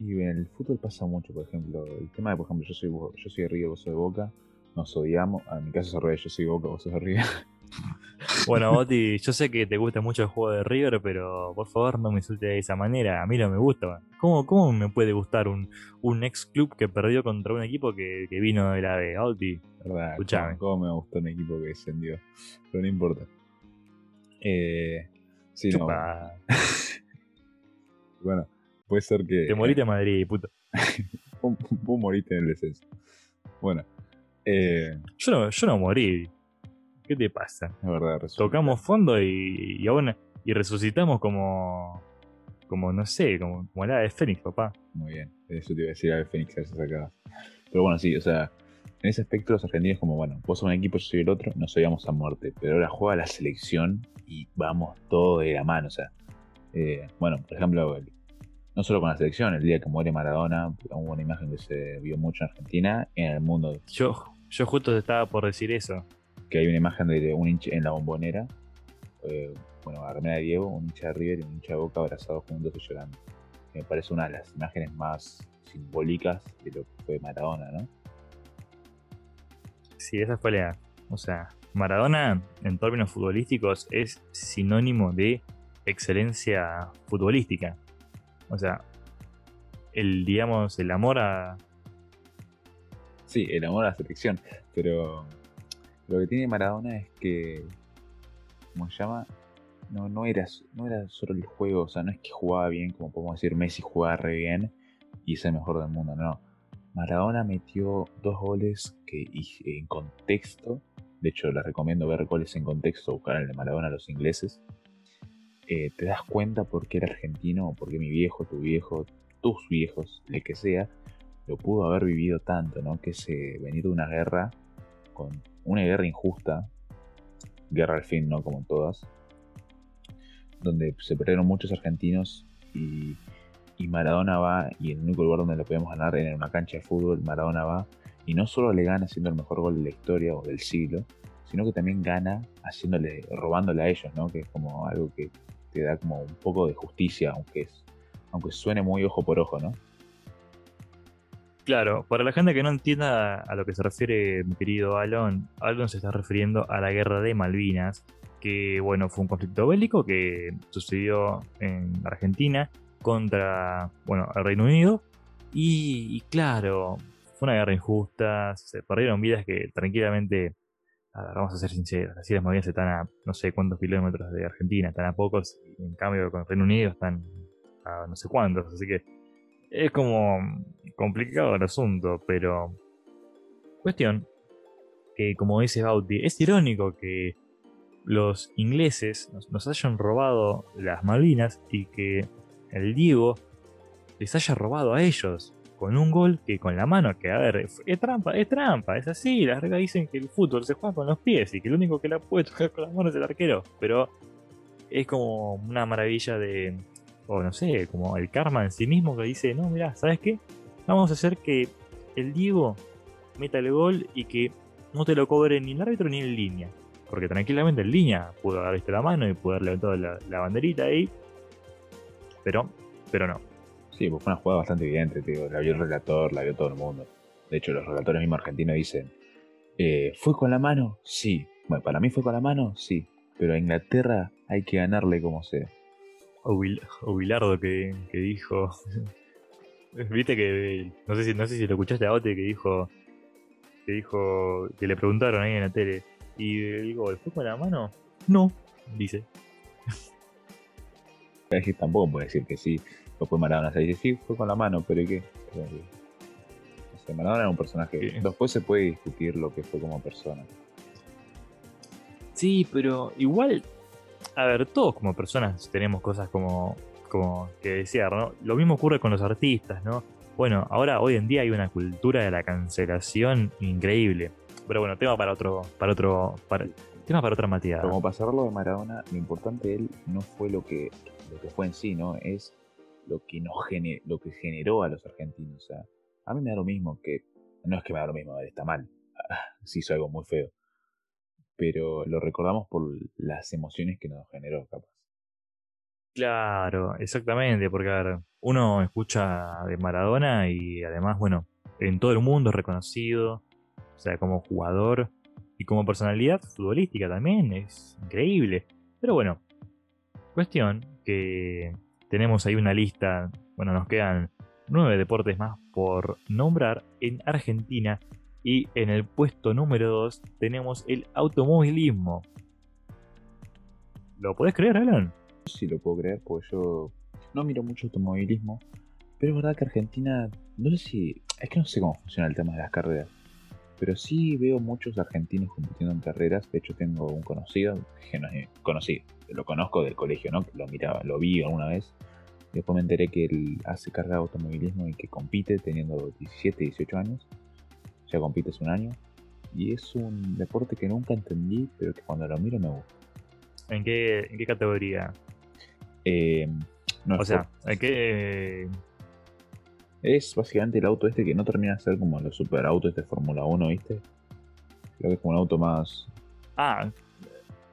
Y en el fútbol pasa mucho, por ejemplo, el tema de, por ejemplo, yo soy yo soy de Río, vos sos de Boca, nos odiamos, en mi caso es al yo soy de Boca, vos sos de Río. [LAUGHS] Bueno, Boti, yo sé que te gusta mucho el juego de River, pero por favor no me insultes de esa manera. A mí no me gusta. ¿Cómo, cómo me puede gustar un, un ex club que perdió contra un equipo que, vino de la B? Boti, verdad, escuchame. ¿cómo, me gustó un equipo que descendió? Pero no importa. Eh, sí, no. [LAUGHS] bueno, puede ser que. Te moriste en Madrid, puto. [LAUGHS] Vos moriste en el descenso. Bueno. Eh, yo, no, yo no morí. ¿Qué te pasa? Es verdad, Tocamos fondo y, y aún y resucitamos como como no sé, como, la de Fénix, papá. Muy bien, eso te iba a decir a de Fénix, se sacaba. Pero bueno, sí, o sea, en ese aspecto los argentinos como, bueno, vos sos un equipo, yo soy el otro, nos odiamos a muerte, pero ahora juega la selección y vamos todo de la mano, o sea, eh, bueno, por ejemplo, no solo con la selección, el día que muere Maradona, hubo una imagen que se vio mucho en Argentina en el mundo. Yo, yo justo estaba por decir eso. Que hay una imagen de un hincha en la bombonera, eh, bueno, Armenia de Diego, un hincha de River y un hincha de Boca abrazados juntos y llorando. Me parece una de las imágenes más simbólicas de lo que fue Maradona, ¿no? Sí, esa fue la. O sea, Maradona, en términos futbolísticos, es sinónimo de excelencia futbolística. O sea, el, digamos, el amor a. Sí, el amor a la selección. Pero lo que tiene Maradona es que. ¿Cómo se llama? No, no, era, solo el juego, o sea, no es que jugaba bien, como podemos decir, Messi jugaba re bien y es el mejor del mundo, no. Maradona metió dos goles que en contexto, de hecho les recomiendo ver goles en contexto, buscar el de Maradona a los ingleses, eh, te das cuenta por qué era argentino, por qué mi viejo, tu viejo, tus viejos, el que sea, lo pudo haber vivido tanto, ¿no? Que se venido de una guerra, con una guerra injusta, guerra al fin, ¿no? Como todas, donde se perdieron muchos argentinos y y Maradona va, y el único lugar donde lo podemos ganar en una cancha de fútbol, Maradona va, y no solo le gana siendo el mejor gol de la historia o del siglo, sino que también gana haciéndole, robándole a ellos, ¿no? Que es como algo que te da como un poco de justicia, aunque es, aunque suene muy ojo por ojo, ¿no? Claro, para la gente que no entienda a lo que se refiere mi querido Alon, Alon se está refiriendo a la guerra de Malvinas, que bueno, fue un conflicto bélico que sucedió en Argentina contra, bueno, el Reino Unido. Y, claro, fue una guerra injusta, se perdieron vidas que tranquilamente, vamos a ser sinceros, las Malvinas están a no sé cuántos kilómetros de Argentina, están a pocos, en cambio con el Reino Unido están a no sé cuántos, así que es como complicado el asunto, pero cuestión que como dice Bauti, es irónico que los ingleses nos hayan robado las Malvinas y que el Diego les haya robado a ellos con un gol que con la mano, que a ver, es trampa, es trampa, es así, las reglas dicen que el fútbol se juega con los pies y que el único que la puede [LAUGHS] tocar con las manos es el arquero, pero es como una maravilla de, o no sé, como el karma en sí mismo que dice, no, mira, ¿sabes qué? Vamos a hacer que el Diego meta el gol y que no te lo cobre ni el árbitro ni en línea. Porque tranquilamente en línea pudo haber visto la mano y pudo haber levantado la, banderita ahí pero, pero no. Sí, pues fue una jugada bastante evidente, digo, la vio el relator, la vio todo el mundo. De hecho, los relatores mismos argentinos dicen, eh, ¿fue con la mano? Sí. Bueno, para mí fue con la mano, sí. Pero a Inglaterra hay que ganarle como sea. O, Bilardo que, dijo... [LAUGHS] Viste que... No sé, si, no sé si lo escuchaste a Ote que dijo... Que dijo... Que le preguntaron ahí en la tele. Y digo, ¿fue con la mano? No, dice [LAUGHS] tampoco puede decir que sí, lo fue Maradona. Se dice, sí, fue con la mano, pero ¿y qué? Maradona era un personaje. Después se puede discutir lo que fue como persona. Sí, pero igual, a ver, todos como personas tenemos cosas como, como que desear, ¿no? Lo mismo ocurre con los artistas, ¿no? Bueno, ahora hoy en día hay una cultura de la cancelación increíble. Pero bueno, tema para otro, para otro, para, tema para otra materia. Como pasarlo de Maradona, lo importante de él no fue lo que lo que fue en sí, ¿no? Es lo que nos lo que generó a los argentinos. O sea, a mí me da lo mismo que. No es que me da lo mismo, está mal. [LAUGHS] sí hizo algo muy feo. Pero lo recordamos por las emociones que nos generó, capaz. Claro, exactamente, porque a ver, uno escucha de Maradona y además, bueno, en todo el mundo es reconocido, o sea, como jugador y como personalidad futbolística también, es increíble. Pero bueno, cuestión que tenemos ahí una lista, bueno, nos quedan nueve deportes más por nombrar en Argentina y en el puesto número 2 tenemos el automovilismo. ¿Lo puedes creer, Alan? Sí, lo puedo creer, porque yo no miro mucho automovilismo, pero es verdad que Argentina, no sé si, es que no sé cómo funciona el tema de las carreras, pero sí veo muchos argentinos compitiendo en carreras. De hecho, tengo un conocido, que no es conocido, lo conozco del colegio, ¿no? Lo miraba, lo vi alguna vez. Después me enteré que él hace carga de automovilismo y que compite teniendo 17, 18 años. Ya compite hace un año. Y es un deporte que nunca entendí, pero que cuando lo miro me gusta. ¿En qué, en qué categoría? Eh, no O sea, ¿en qué. es básicamente el auto este que no termina de ser como los superautos de Fórmula 1, ¿viste? Creo que es como un auto más. Ah,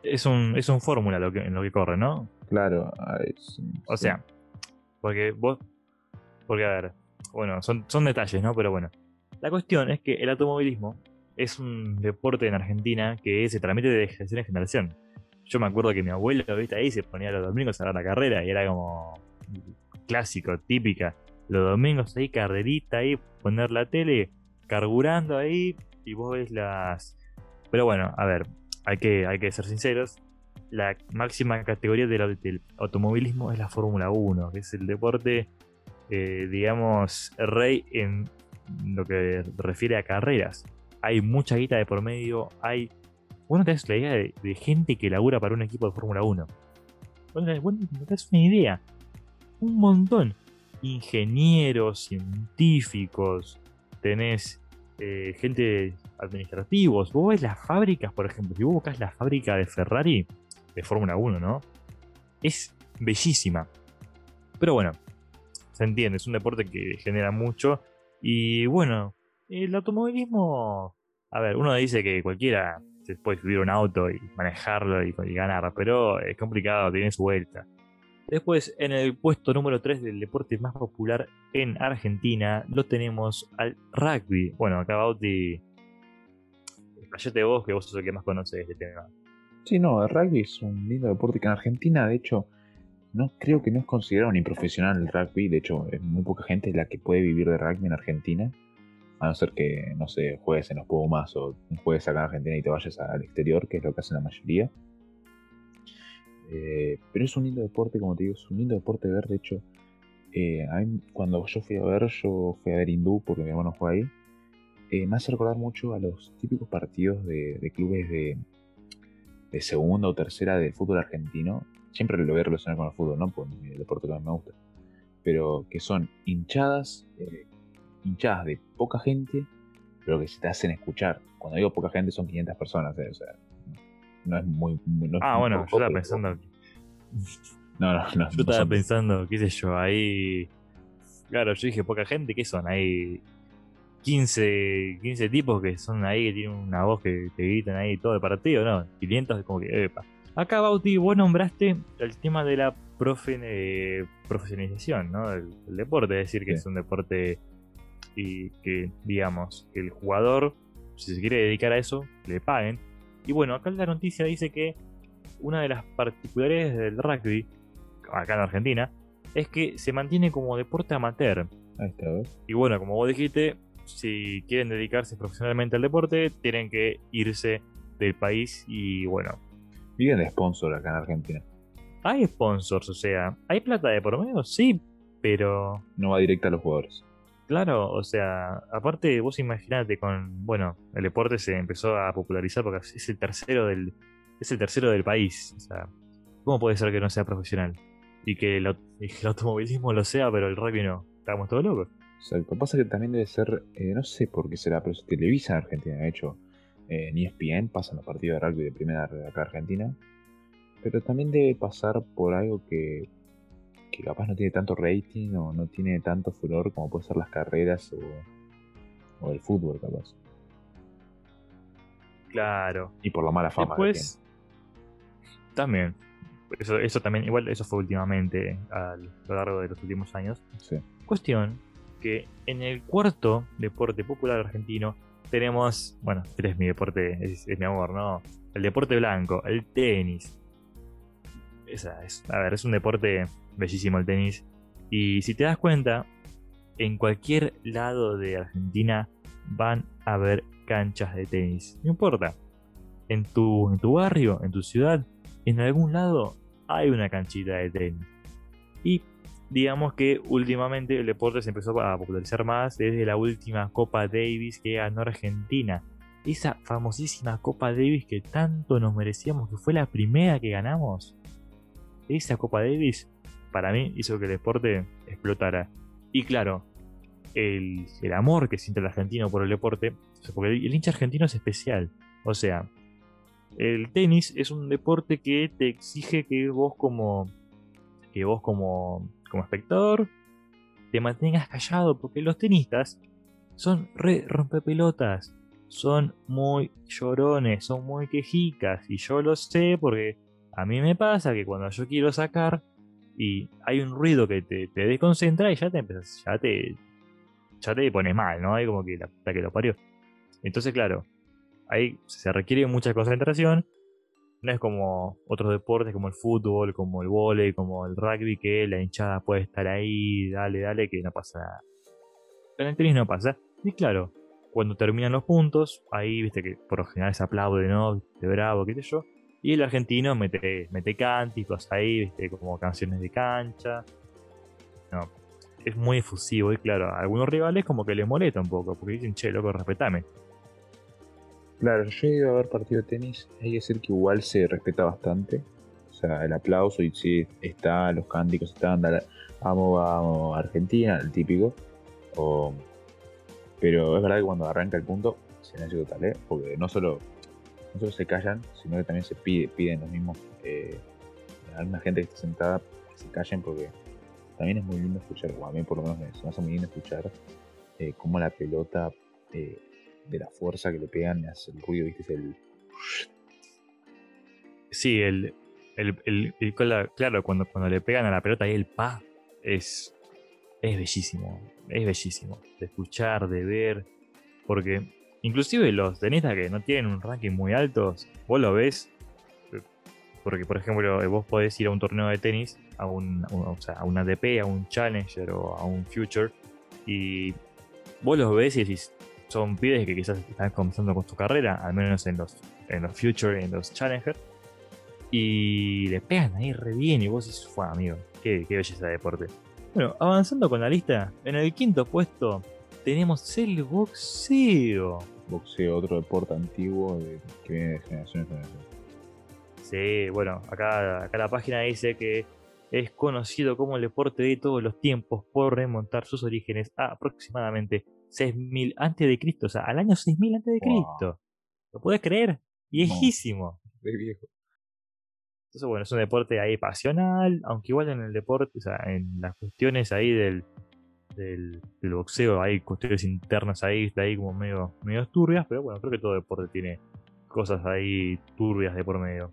es un, es un fórmula lo que, en lo que corre, ¿no? Claro, ah, es- O sí. sea, porque vos. Porque a ver, bueno, son, son detalles, ¿no? Pero bueno. La cuestión es que el automovilismo es un deporte en Argentina que se transmite de generación en generación. Yo me acuerdo que mi abuelo, viste, ahí se ponía los domingos a ver la carrera y era como clásico, típica. Los domingos ahí, carrerita ahí, poner la tele, carburando ahí y vos ves las. Pero bueno, a ver, hay que, hay que ser sinceros. La máxima categoría del, au- del automovilismo es la Fórmula 1, que es el deporte, eh, digamos, rey en lo que refiere a carreras. Hay mucha guita de por medio, hay... Vos no te das la idea de, gente que labura para un equipo de Fórmula 1. Vos no te- vos no te das una idea. Un montón. Ingenieros, científicos, tenés eh, gente administrativos. Vos ves las fábricas, por ejemplo, si vos buscas la fábrica de Ferrari, de Fórmula 1, ¿no? Es bellísima. Pero bueno, se entiende, es un deporte que genera mucho. Y bueno, el automovilismo, a ver, uno dice que cualquiera se puede subir un auto y manejarlo y, y ganar, pero es complicado, tiene su vuelta. Después, en el puesto número 3 del deporte más popular en Argentina, lo tenemos al rugby. Bueno, acá Bauti, explayate vos, que vos sos el que más conoce este tema. Sí, no, el rugby es un lindo deporte que en Argentina, de hecho, no creo que no es considerado ni profesional el rugby. De hecho, es muy poca gente la que puede vivir de rugby en Argentina. A no ser que, no sé, juegues en los Pumas o juegues acá en Argentina y te vayas al exterior, que es lo que hacen la mayoría. Eh, pero es un lindo deporte, como te digo, es un lindo deporte ver. De hecho, eh, mí, cuando yo fui a ver, yo fui a ver hindú porque mi hermano fue ahí. eh, me hace recordar mucho a los típicos partidos de, clubes de segunda o tercera del fútbol argentino. Siempre lo voy a relacionar con el fútbol, ¿no? Porque es el deporte que más me gusta. Pero que son hinchadas, eh, hinchadas de poca gente, pero que se te hacen escuchar. Cuando digo poca gente son 500 personas, eh, o sea, no es muy... muy- no es Ah, bueno, yo estaba pensando [LAUGHS] No, no, no. Yo estaba pensando, qué sé yo, ahí. Claro, yo dije poca gente, ¿qué son? Hay 15, 15 tipos que son ahí, que tienen una voz que te gritan ahí todo el partido, ¿no? 500, como que, epa. Acá, Bauti, vos nombraste el tema de la profe- eh, profesionalización, ¿no? Del deporte, es decir, que Sí. es un deporte y que, digamos, que el jugador, si se quiere dedicar a eso, le paguen. Y bueno, acá la noticia dice que una de las particularidades del rugby, acá en Argentina, es que se mantiene como deporte amateur. Ahí está, ¿ves? Y bueno, como vos dijiste, si quieren dedicarse profesionalmente al deporte, tienen que irse del país y bueno, Viven de sponsor acá en Argentina. hay sponsors, o sea, hay plata de por medio, sí, pero No va directa a los jugadores. claro, o sea, aparte vos imaginate con, bueno, el deporte se empezó a popularizar porque es el tercero del, es el tercero del país, o sea, ¿cómo puede ser que no sea profesional? Y que el, au- y que el automovilismo lo sea, pero el rugby no. Estamos todos locos. Exacto. Pasa que también debe ser, eh, no sé por qué será, pero se televisa en Argentina. De hecho, en ESPN pasan los partidos de rugby de primera acá en Argentina. Pero también debe pasar por algo que, que capaz no tiene tanto rating o no tiene tanto furor como puede ser las carreras o, o el fútbol, capaz. Claro. Y por la mala fama. que Después, también, eso, eso también, igual eso fue últimamente, a lo largo de los últimos años. Sí. Cuestión que en el cuarto deporte popular argentino tenemos, bueno, este es mi deporte, es, es mi amor, ¿no? El deporte blanco, el tenis. Es, a ver, es un deporte bellísimo el tenis. Y si te das cuenta, en cualquier lado de Argentina van a haber canchas de tenis. No importa. En tu, en tu barrio, en tu ciudad, en algún lado hay una canchita de tenis. Y digamos que últimamente el deporte se empezó a popularizar más desde la última Copa Davis que ganó Argentina. Esa famosísima Copa Davis que tanto nos merecíamos, que fue la primera que ganamos. Esa Copa Davis, para mí, hizo que el deporte explotara. Y claro, el, el amor que siente el argentino por el deporte porque el, hincha argentino es especial. O sea, el tenis es un deporte que te exige que vos como que vos como como espectador te mantengas callado porque los tenistas son re rompepelotas, son muy llorones, son muy quejicas y yo lo sé porque a mí me pasa que cuando yo quiero sacar y hay un ruido que te, desconcentra y ya te empiezas, ya te ya te pones mal, ¿no? Hay como que la que lo parió. Entonces, claro, ahí se requiere mucha concentración. No es como otros deportes como el fútbol, como el vóley, como el rugby, que la hinchada puede estar ahí, dale, dale, que no pasa nada. En el tenis no pasa. Y claro, cuando terminan los puntos, ahí viste que por lo general se aplaude, ¿no? De bravo, qué sé yo. Y el argentino mete, mete cánticos ahí, viste, como canciones de cancha. No, es muy efusivo y claro, a algunos rivales como que les molesta un poco, porque dicen, che, loco, respetame. Claro, yo he ido a ver partido de tenis, hay que decir que igual se respeta bastante. O sea, el aplauso y sí, está, los cánticos están, amo, vamos, Argentina, el típico. pero es verdad que cuando arranca el punto, silencio total, ¿eh? Porque no solo, no solo se callan, sino que también se pide, piden los mismos. Eh, alguna gente que está sentada que se callen porque también es muy lindo escuchar, o a mí por lo menos me, hace muy lindo escuchar eh, cómo la pelota eh, de la fuerza que le pegan hace el ruido, ¿viste? El. Sí, el. el, claro, cuando, cuando le pegan a la pelota ahí el pa es. Es bellísimo. Es bellísimo. De escuchar, de ver. Porque inclusive los tenistas que no tienen un ranking muy alto, vos lo ves porque, por ejemplo, eh, vos podés ir a un torneo de tenis, a un, o sea, a un ADP, a un Challenger o a un Future, y vos los ves y decís, son pibes que quizás están comenzando con su carrera, al menos en los, en los Future en los Challenger, y le pegan ahí re bien, y vos decís, fue amigo, qué, qué belleza de deporte. Bueno, avanzando con la lista, en el quinto puesto tenemos el boxeo. Boxeo, otro deporte antiguo que viene de generación en generación. Sí, bueno, acá, acá la página dice que es conocido como el deporte de todos los tiempos por remontar sus orígenes a aproximadamente 6000 a.C., o sea, al año 6000 a.C. Wow. ¿Lo puedes creer? Viejísimo. viejo. Entonces, bueno, es un deporte ahí pasional, aunque igual en el deporte, o sea, en las cuestiones ahí del, del, boxeo hay cuestiones internas ahí, está ahí como medio, medio turbias, pero bueno, creo que todo deporte tiene cosas ahí turbias de por medio.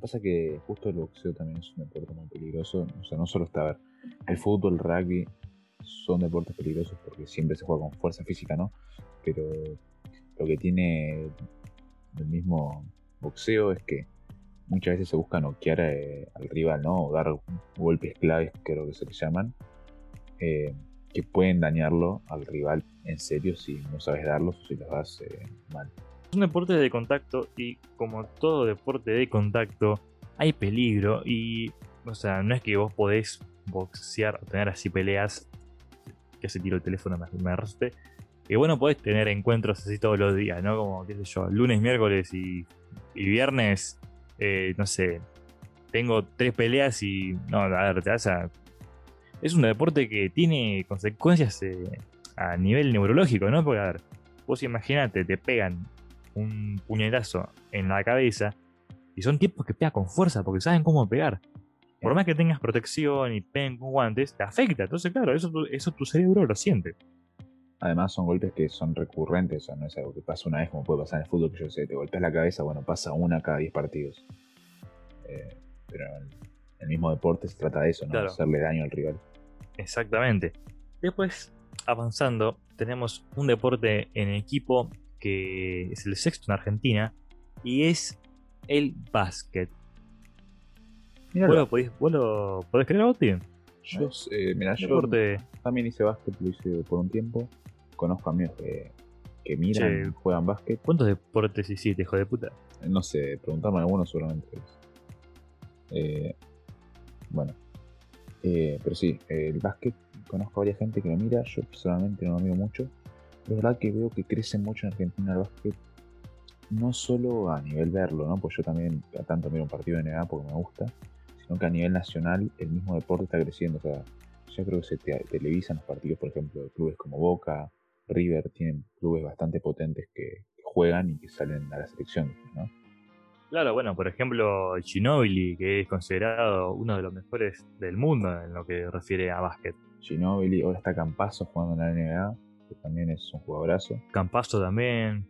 Pasa que justo el boxeo también es un deporte muy peligroso. O sea, no solo está a ver. El fútbol, el rugby son deportes peligrosos porque siempre se juega con fuerza física, ¿no? Pero lo que tiene el mismo boxeo es que muchas veces se busca noquear eh, al rival, ¿no? O dar golpes claves, creo que se le llaman, eh, que pueden dañarlo al rival en serio si no sabes darlos o si los das eh, mal. Es un deporte de contacto y como todo deporte de contacto hay peligro y, o sea, no es que vos podés boxear o tener así peleas, que se tiro el teléfono me, me arrastre, que bueno, podés tener encuentros así todos los días, ¿no? Como, qué sé yo, lunes, miércoles y, viernes, eh, no sé, tengo tres peleas y, no, a ver, te vas a... Es un deporte que tiene consecuencias eh, a nivel neurológico, ¿no? Porque, a ver, vos imagínate, te pegan un puñetazo en la cabeza. Y son tipos que pegan con fuerza porque saben cómo pegar. Por más que tengas protección y peguen con guantes, te afecta. Entonces, claro, eso, eso tu cerebro lo siente. Además, son golpes que son recurrentes. O sea, no es algo que pasa una vez como puede pasar en el fútbol, que yo sé, te golpeas la cabeza, bueno, pasa una cada 10 partidos. Eh, pero en el mismo deporte se trata de eso, ¿no? Hacerle daño al rival. Exactamente. Después, avanzando, tenemos un deporte en equipo que es el sexto en Argentina, y es el básquet. ¿Vos lo, podés, ¿Vos lo podés creer, Bauti? Yo, eh, mira, yo también hice básquet, lo hice por un tiempo. Conozco amigos que, que miran, juegan básquet. ¿Cuántos deportes hiciste, hijo de puta? No sé, preguntarme algunos seguramente. Eh, bueno, eh, pero sí, el básquet conozco a varias gente que lo mira. Yo personalmente no lo miro mucho es verdad que veo que crece mucho en Argentina el básquet, no solo a nivel verlo, ¿no? Pues yo también a tanto miro un partido de NBA porque me gusta, sino que a nivel nacional el mismo deporte está creciendo. O sea, yo creo que se televisan los partidos, por ejemplo, de clubes como Boca, River tienen clubes bastante potentes que, juegan y que salen a la selección, ¿no? Claro, bueno, por ejemplo, Ginobili, que es considerado uno de los mejores del mundo en lo que refiere a básquet. Ginobili, ahora está Campazo jugando en la NBA, que también es un jugadorazo. Campazo también,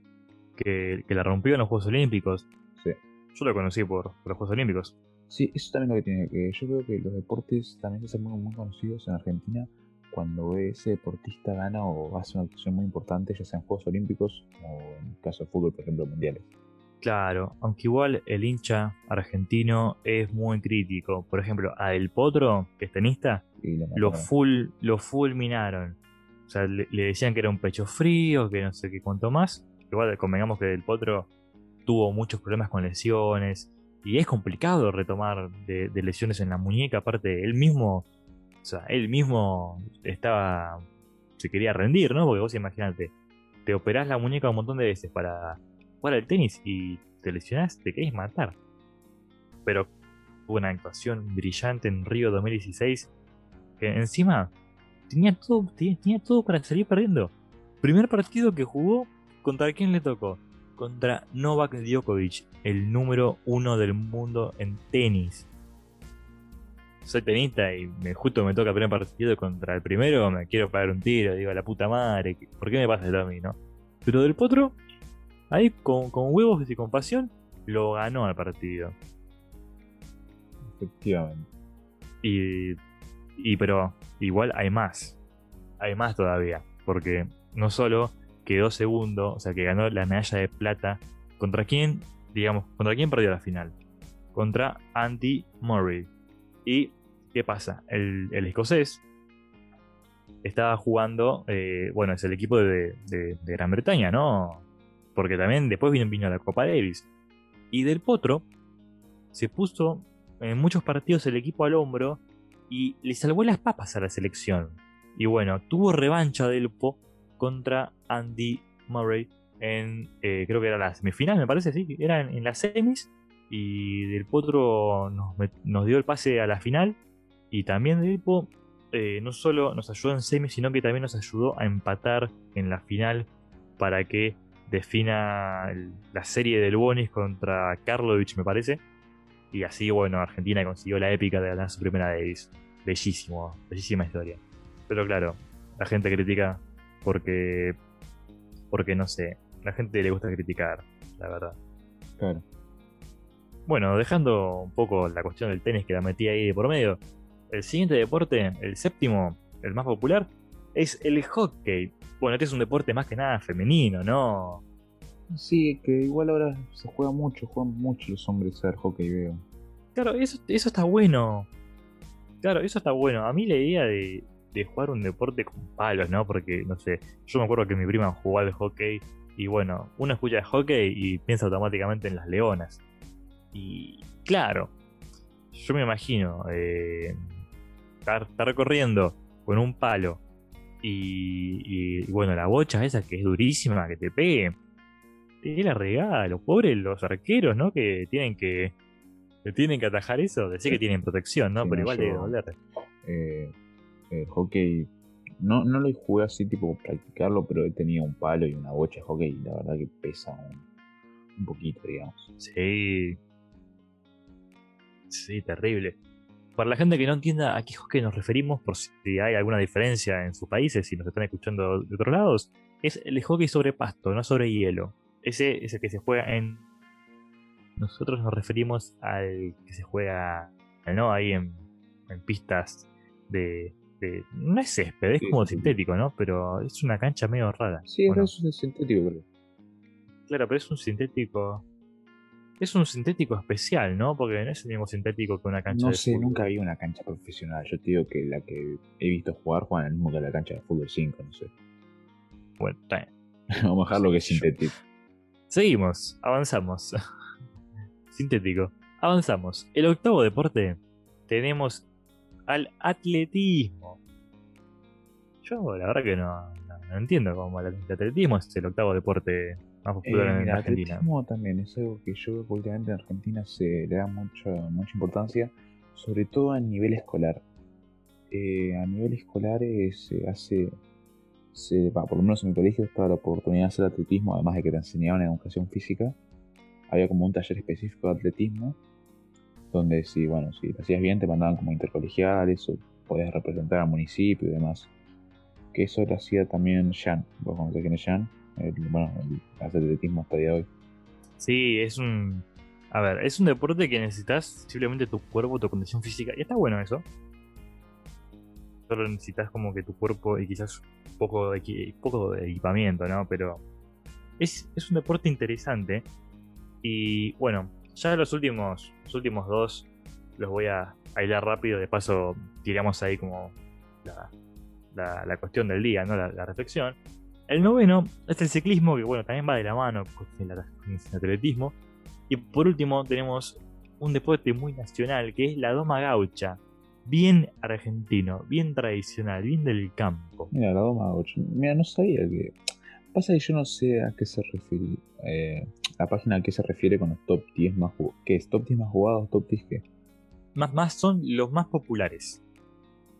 que, la rompió en los Juegos Olímpicos. Sí. Yo lo conocí por, los Juegos Olímpicos. Sí, eso también es lo que tiene que. Yo creo que los deportes también se hacen muy, conocidos en Argentina cuando ese deportista gana o hace una actuación muy importante, ya sea en Juegos Olímpicos o en el caso de fútbol, por ejemplo, mundiales. Claro, aunque igual el hincha argentino es muy crítico. Por ejemplo, a Del Potro, que es tenista, lo, full, lo fulminaron. O sea, le, decían que era un pecho frío, que no sé qué cuánto más. Igual convengamos que Del Potro tuvo muchos problemas con lesiones. Y es complicado retomar de, lesiones en la muñeca. Aparte, él mismo, o sea, él mismo estaba, se quería rendir, ¿no? Porque vos imagínate, te operás la muñeca un montón de veces para jugar al tenis y te lesionás, te querés matar. Pero hubo una actuación brillante en Río 2016 que encima tenía todo, tenía, todo para salir perdiendo. Primer partido que jugó, ¿contra quién le tocó? Contra Novak Djokovic, el número uno del mundo en tenis. Soy tenista y me, justo me toca el primer partido contra el primero, me quiero pagar un tiro, digo, la puta madre, ¿por qué me pasa esto a mí, no? Pero del potro, Ahí con, huevos y con pasión lo ganó al partido. Efectivamente. Y, y pero igual hay más. Hay más todavía. Porque no solo quedó segundo, o sea que ganó la medalla de plata. ¿Contra quién? Digamos, ¿contra quién perdió la final? Contra Andy Murray. ¿Y qué pasa? El, escocés estaba jugando, eh, bueno, es el equipo de, de, Gran Bretaña, ¿no? porque también después vino, vino la Copa Davis. Y Del Potro se puso en muchos partidos el equipo al hombro y le salvó las papas a la selección. Y bueno, tuvo revancha Del Po contra Andy Murray en, eh, creo que era la semifinal, me parece, sí, era en, las semis. Y Del Potro nos, dio el pase a la final. Y también Del Po eh, no solo nos ayudó en semis, sino que también nos ayudó a empatar en la final para que defina la serie del Bonis contra Karlovich, me parece. Y así, bueno, Argentina consiguió la épica de ganar su primera Davis. Bellísimo, bellísima historia. Pero claro, la gente critica porque. Porque no sé, la gente le gusta criticar, la verdad. Claro. Bueno, dejando un poco la cuestión del tenis que la metí ahí de por medio. El siguiente deporte, el séptimo, el más popular, es el hockey. Bueno, este es un deporte más que nada femenino, ¿no? Sí, que igual ahora se juega mucho, juegan mucho los hombres a ver hockey, veo. Claro, eso, eso está bueno. Claro, eso está bueno. A mí la idea de, jugar un deporte con palos, ¿no? Porque, no sé, yo me acuerdo que mi prima jugaba al hockey y bueno, uno escucha hockey y piensa automáticamente en las leonas. Y claro, yo me imagino eh, estar, estar corriendo con un palo y, bueno, la bocha esa que es durísima, que te pegue. Te la regalo, pobres los arqueros, ¿no? Que tienen que, tienen que atajar eso. Decir que tienen protección, ¿no? Pero igual doler. Eh, el hockey, no, no lo jugué así tipo practicarlo, pero he tenido un palo y una bocha de hockey y la verdad que pesa un, un poquito, digamos. Sí. Sí, terrible. Para la gente que no entienda a qué hockey nos referimos, por si hay alguna diferencia en sus países, si nos están escuchando de otros lados, es el hockey sobre pasto, no sobre hielo. Ese es el que se juega en. Nosotros nos referimos al que se juega ¿no? ahí en, pistas de, No es césped, es como sintético, ¿no? Pero es una cancha medio rara. Sí, es un sintético, creo. Claro, pero es un sintético es un sintético especial, ¿no? Porque no es el mismo sintético que una cancha no de sé, nunca vi una cancha profesional. Yo te digo que la que he visto jugar juega el mismo que la cancha de fútbol 5, no sé. Bueno, está bien. [LAUGHS] Vamos a dejar lo que es sintético. Seguimos, avanzamos. [LAUGHS] sintético. Avanzamos. El octavo deporte tenemos al atletismo. Yo la verdad que no, no, entiendo cómo el atletismo es el octavo deporte eh, el atletismo también es algo que yo veo que últimamente en Argentina se le da mucha, mucha importancia, sobre todo a nivel escolar. Eh, a nivel escolar se hace por lo menos en mi colegio estaba la oportunidad de hacer atletismo, además de que te enseñaban educación física. Había como un taller específico de atletismo, donde si, bueno, si lo hacías bien te mandaban como intercolegiales o podías representar al municipio y demás. Que eso lo hacía también Jan. ¿Vos conocés quién es Jan? bueno, el, atletismo hasta el día de hoy. Sí, es un. A ver, es un deporte que necesitas simplemente tu cuerpo, tu condición física. Y está bueno eso. Solo necesitas como que tu cuerpo y quizás poco de, poco de equipamiento, ¿no? Pero es, es un deporte interesante. Y bueno, ya los últimos, los últimos dos los voy a bailar rápido. De paso, tiramos ahí como la, la, cuestión del día, ¿no? La, reflexión. El noveno es el ciclismo, que bueno, también va de la mano con el, atletismo. Y por último tenemos un deporte muy nacional, que es la doma gaucha. Bien argentino, bien tradicional, bien del campo. Mira, la doma gaucha. Mira, no sabía que... Pasa que yo no sé a qué se refiere. Eh, la página a qué se refiere con los top 10 más jugados. ¿Qué es? ¿Top 10 más jugados? ¿Top 10 qué? Más, más son los más populares.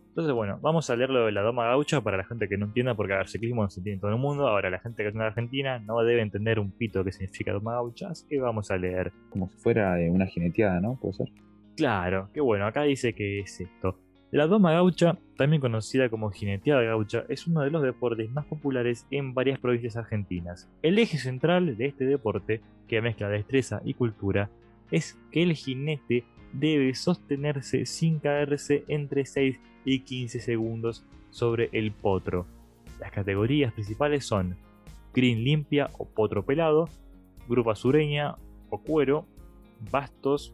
Entonces, bueno, vamos a leer lo de la Doma Gaucha para la gente que no entienda, porque ver, ciclismo no se entiende en todo el mundo. Ahora, la gente que está en Argentina no debe entender un pito que significa Doma Gaucha, así que vamos a leer. Como si fuera eh, una jineteada, ¿no? ¿Puede ser? Claro, qué bueno, acá dice que es esto. La Doma Gaucha, también conocida como jineteada gaucha, es uno de los deportes más populares en varias provincias argentinas. El eje central de este deporte, que mezcla destreza y cultura, es que el jinete debe sostenerse sin caerse entre 6 y 15 segundos sobre el potro. Las categorías principales son green limpia o potro pelado, grupa sureña o cuero, bastos,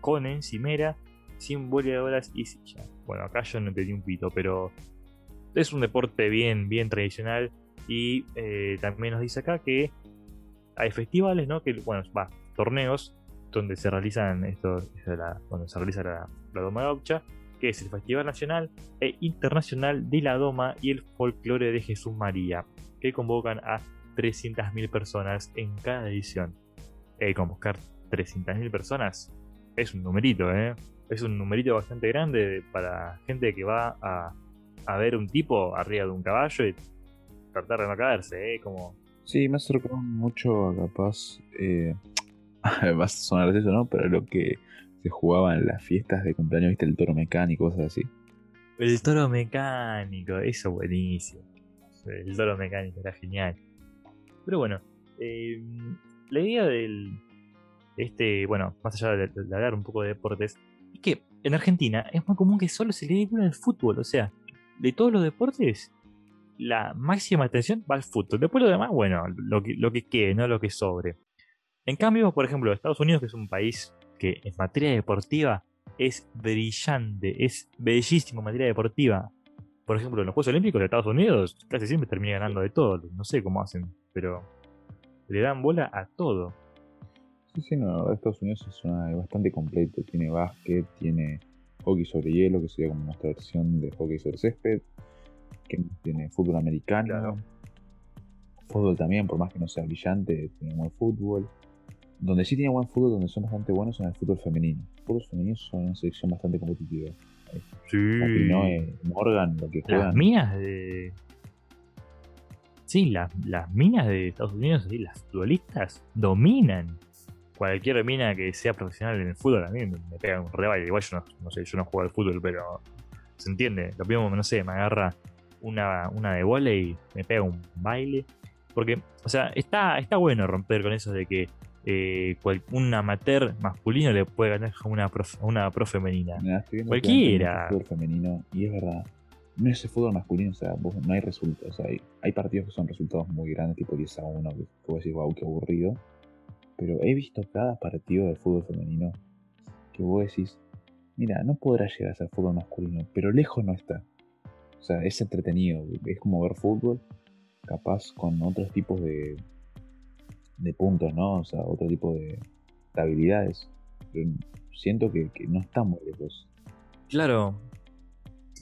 con encimera, sin boleadoras y silla. Bueno, acá yo no entendí un pito, pero es un deporte bien, bien tradicional y eh, también nos dice acá que hay festivales, ¿no? Que, bueno, va, torneos donde se realizan esto, donde se realiza la, Doma Gaucha, que es el Festival Nacional e Internacional de la Doma y el Folclore de Jesús María, que convocan a 300.000 personas en cada edición. Eh, convocar 300.000 personas es un numerito, ¿eh? Es un numerito bastante grande para gente que va a, a ver un tipo arriba de un caballo y tratar de no caerse, ¿eh? Como... Sí, me acercó mucho a capaz eh, [LAUGHS] va a sonar eso, ¿no? Pero lo que se jugaba en las fiestas de cumpleaños, ¿viste? El toro mecánico, cosas así. El toro mecánico, eso buenísimo. El toro mecánico era genial. Pero bueno, em, la idea del. Este, bueno, más allá de, hablar un poco de deportes, es que en Argentina es muy común que solo se le dedique al fútbol. O sea, de todos los deportes, la máxima atención va al fútbol. Después lo demás, bueno, lo que, lo que quede, no lo que sobre. En cambio, por ejemplo, Estados Unidos, que es un país que en materia deportiva es brillante, es bellísimo en materia deportiva. Por ejemplo, en los Juegos Olímpicos de Estados Unidos casi siempre termina ganando de todo. No sé cómo hacen, pero le dan bola a todo. Sí, sí, no, Estados Unidos es, una, bastante completo. Tiene básquet, tiene hockey sobre hielo, que sería como nuestra versión de hockey sobre césped. Que tiene fútbol americano. Fútbol también, por más que no sea brillante, tiene buen fútbol. Donde sí tiene buen fútbol, donde son bastante buenos, son el fútbol femenino. El fútbol femenino son una selección bastante competitiva. Sí. Morgan, lo que juegan. Las minas de. Sí, las, las minas de Estados Unidos, sí, las futbolistas dominan. Cualquier mina que sea profesional en el fútbol a mí me, pega un rebaile. Igual yo no, sé, yo no juego al fútbol, pero se entiende. Lo mismo, no sé, me agarra una, una de volei y me pega un baile. Porque, o sea, está, está bueno romper con eso de que eh, un amateur masculino le puede ganar a una pro, una pro femenina. Cualquiera. femenino, y es verdad, no es el fútbol masculino, o sea, no hay resultados. hay, hay, partidos que son resultados muy grandes, tipo 10 a 1, que puedo decir, wow, qué aburrido. Pero he visto cada partido de fútbol femenino que vos decís, mira, no podrá llegar a ser fútbol masculino, pero lejos no está. O sea, es entretenido, es como ver fútbol, capaz con otros tipos de, de puntos, ¿no? O sea, otro tipo de, habilidades. Pero siento que, no estamos lejos. Claro,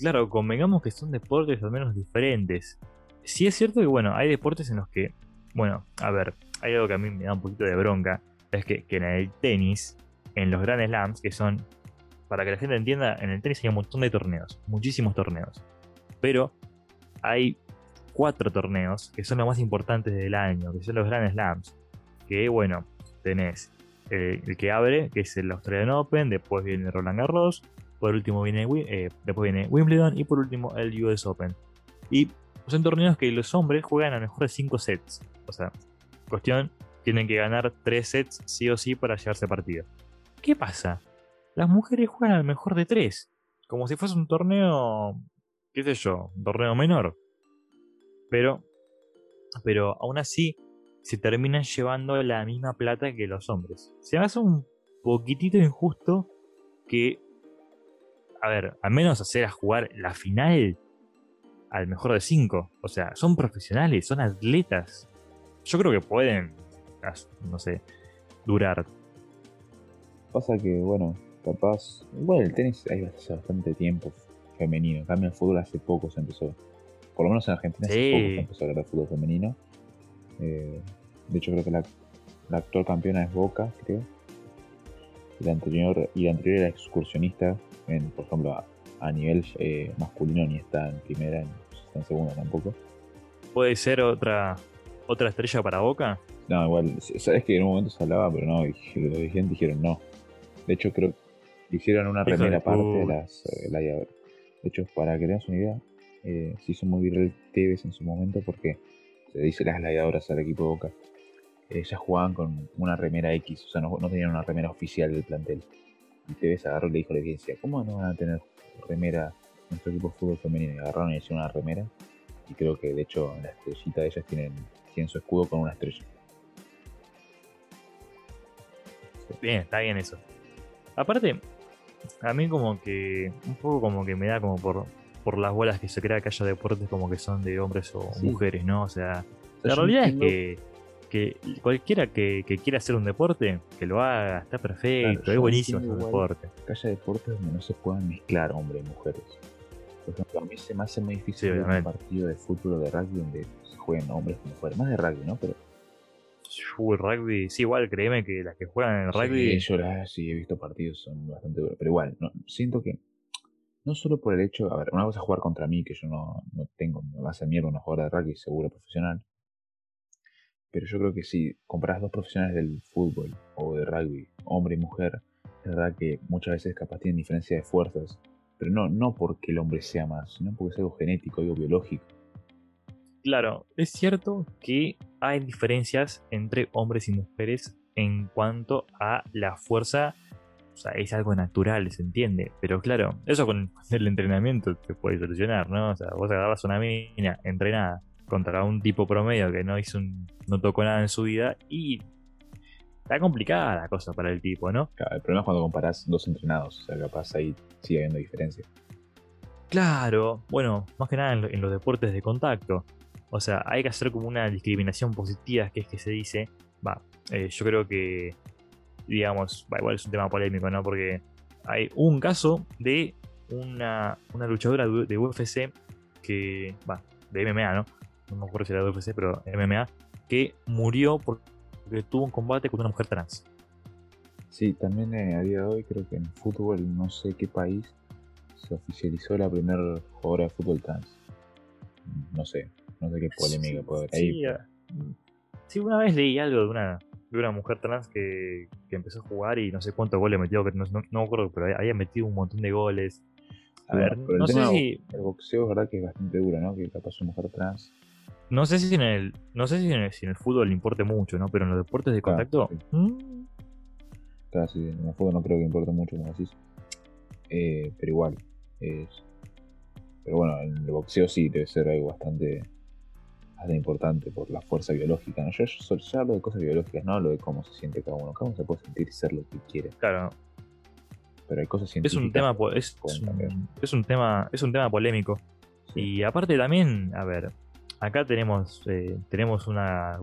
claro, convengamos que son deportes al menos diferentes. Sí es cierto que, bueno, hay deportes en los que, bueno, a ver, hay algo que a mí me da un poquito de bronca, es que, en el tenis, en los Grand Slams, que son, para que la gente entienda, en el tenis hay un montón de torneos, muchísimos torneos. Pero hay cuatro torneos que son los más importantes del año, que son los Grand Slams. Que bueno, tenés eh, el que abre, que es el Australian Open, después viene Roland Garros, por último viene, eh, después viene Wimbledon y por último el US Open. Y son torneos que los hombres juegan a lo mejor de 5 sets. O sea, cuestión, tienen que ganar 3 sets sí o sí para llevarse partido. ¿Qué pasa? Las mujeres juegan al mejor de 3. Como si fuese un torneo, qué sé yo, un torneo menor. Pero, pero aún así, se terminan llevando la misma plata que los hombres. Se me hace un poquitito injusto que, a ver, al menos hacer a jugar la final al mejor de 5. O sea, son profesionales, son atletas. Yo creo que pueden, no sé, durar. Pasa que, bueno, capaz. Bueno, el tenis hay bastante tiempo femenino. En cambio, el fútbol hace poco se empezó. Por lo menos en Argentina hace poco se empezó a hablar de fútbol femenino. Eh, de hecho, creo que la, actual campeona es Boca, creo. Y la anterior, y la anterior era excursionista, en, por ejemplo, a, nivel eh, masculino ni está en primera, ni está en segunda tampoco. ¿Puede ser otra otra estrella para Boca? No, igual, sabes que en un momento se hablaba, pero no, los dirigentes dijeron no. De hecho, creo que hicieron una remera aparte de las eh, De hecho, para que tengas una idea, eh, se hizo muy viral Tevez en su momento porque se dice las gladiadoras al equipo de Boca ellas jugaban con una remera X, o sea, no, tenían una remera oficial del plantel. Y Tevez agarró y le dijo a la audiencia, ¿cómo no van a tener remera nuestro equipo de fútbol femenino? Y agarraron y hicieron una remera. Y creo que de hecho la estrellita de ellas tienen, tienen su escudo con una estrella. Bien, está bien eso. Aparte, a mí como que, un poco como que me da como por, por las bolas que se crea que haya deportes como que son de hombres o mujeres, ¿no? O sea, la realidad es que que cualquiera que, quiera hacer un deporte, que lo haga, está perfecto, es buenísimo hacer un deporte. Que haya deportes donde no se puedan mezclar hombres y mujeres. Por ejemplo, a mí se me hace muy difícil ver un partido de fútbol o de rugby donde jueguen hombres y mujeres. Más de rugby, ¿no? Pero. Uy, rugby, sí, igual créeme que las que juegan en rugby. Sí, yo sí he visto partidos, son bastante duros. Pero igual, no, siento que no solo por el hecho, a ver, una cosa es jugar contra mí, que yo no, no tengo, me va a hacer mierda una jugadora de rugby seguro profesional, pero yo creo que si compras dos profesionales del fútbol o de rugby, hombre y mujer, es verdad que muchas veces capaz tienen diferencia de fuerzas. Pero no, no porque el hombre sea más, sino porque es algo genético, algo biológico. Claro, es cierto que hay diferencias entre hombres y mujeres en cuanto a la fuerza. O sea, es algo natural, se entiende. Pero claro, eso con el entrenamiento se puede solucionar, ¿no? O sea, vos agarras una mina entrenada contra un tipo promedio que no hizo un, no tocó nada en su vida y está complicada la cosa para el tipo, ¿no? Claro, el problema es cuando comparás dos entrenados, o sea, capaz ahí sigue habiendo diferencia. Claro, bueno, más que nada en, los deportes de contacto. O sea, hay que hacer como una discriminación positiva, que es que se dice, va, eh, yo creo que, digamos, va, igual es un tema polémico, ¿no? Porque hay un caso de una, una luchadora de UFC que, va, de MMA, ¿no? no me acuerdo si era de UFC, pero MMA, que murió porque tuvo un combate con una mujer trans. Sí, también eh, a día de hoy creo que en fútbol, no sé qué país, se oficializó la primera jugadora de fútbol trans. No sé, no sé qué polémica puede haber ahí. Ah, sí, una vez leí algo de una, de una mujer trans que, que empezó a jugar y no sé cuántos goles metió, no, no, no me acuerdo, pero había metido un montón de goles. A ver, no sé si. El boxeo es verdad que es bastante duro, ¿no? Que capaz una mujer trans no sé si en el, no sé si en el, fútbol le importe mucho, ¿no? Pero en los deportes de contacto. ¿Mm? Claro, sí. en el fútbol no creo que importe mucho, como decís. Eh, pero igual. Es... Pero bueno, en el boxeo sí debe ser algo bastante, bastante importante por la fuerza biológica. ¿no? Yo, yo, hablo de cosas biológicas, no hablo de cómo se siente cada uno. Cada uno se puede sentir y ser lo que quiere. Claro. Pero hay cosas científicas. Es un tema, es, es, un, tema, es un tema polémico. Y aparte también, a ver, acá tenemos, eh, tenemos una,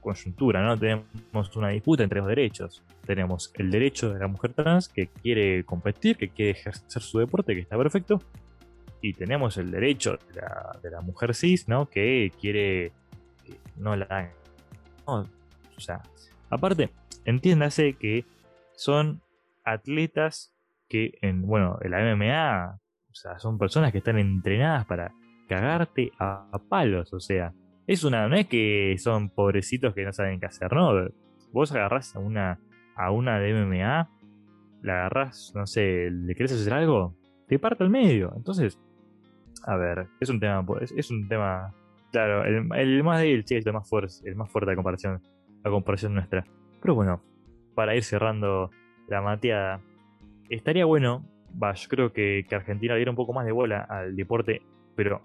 coyuntura, ¿no? Tenemos una disputa entre los derechos. Tenemos el derecho de la mujer trans que quiere competir, que quiere ejercer su deporte, que está perfecto. Y tenemos el derecho de la, mujer cis, ¿no? Que quiere que no la hagan. o sea, aparte, entiéndase que son atletas que en, bueno, en la MMA, o sea, son personas que están entrenadas para cagarte a, palos. O sea, es una, no es que son pobrecitos que no saben qué hacer, no. Vos agarrás a una, a una de MMA, la agarrás, no sé, le querés hacer algo, te parto al medio. Entonces, a ver, es un tema, es, un tema, claro, el, más débil, sí, el más fuerte, el más fuerte de comparación, la comparación nuestra. Pero bueno, para ir cerrando la mateada, estaría bueno, va, yo creo que, que Argentina diera un poco más de bola al deporte, pero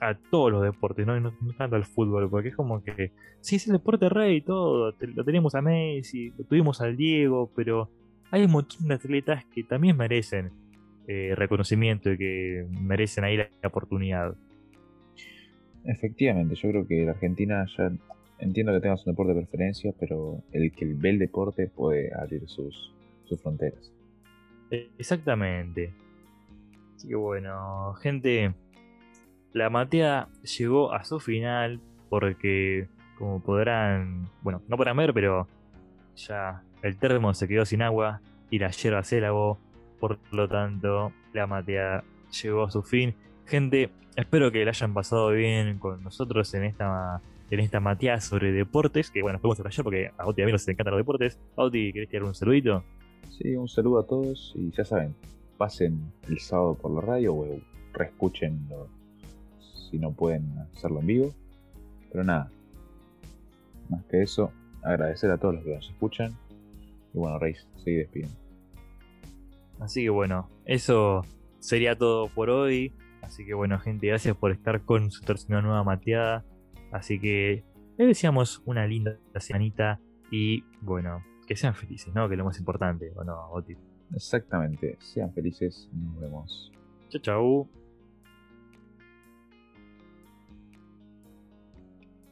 a todos los deportes, ¿no? No, tanto al fútbol, porque es como que, sí, es el deporte rey y todo, lo tenemos a Messi, lo tuvimos al Diego, pero hay un montón de atletas que también merecen eh, reconocimiento y que merecen ahí la, oportunidad. Efectivamente, yo creo que la Argentina ya entiendo que tengas un deporte de preferencia, pero el que ve el deporte puede abrir sus, sus fronteras. Exactamente. Así que bueno, gente, la Matea llegó a su final porque, como podrán, bueno, no podrán ver, pero ya el termo se quedó sin agua y la hierba se lavó. Por lo tanto, la Matea llegó a su fin. Gente, espero que la hayan pasado bien con nosotros en esta en esta mateada sobre deportes, que bueno, podemos ayer porque a Oti a mí nos encantan los deportes. Oti, ¿querés tirar un saludito? Sí, un saludo a todos y ya saben, pasen el sábado por la radio o reescúchenlo si no pueden hacerlo en vivo. Pero nada, más que eso, agradecer a todos los que nos escuchan. Y bueno, Reis, sigue despidiendo. Así que bueno, eso sería todo por hoy. Así que bueno, gente, gracias por estar con su tercera nueva mateada. Así que les deseamos una linda semanita y bueno, que sean felices, ¿no? Que es lo más importante, ¿o no, Exactamente, sean felices, nos vemos. Chao, chao.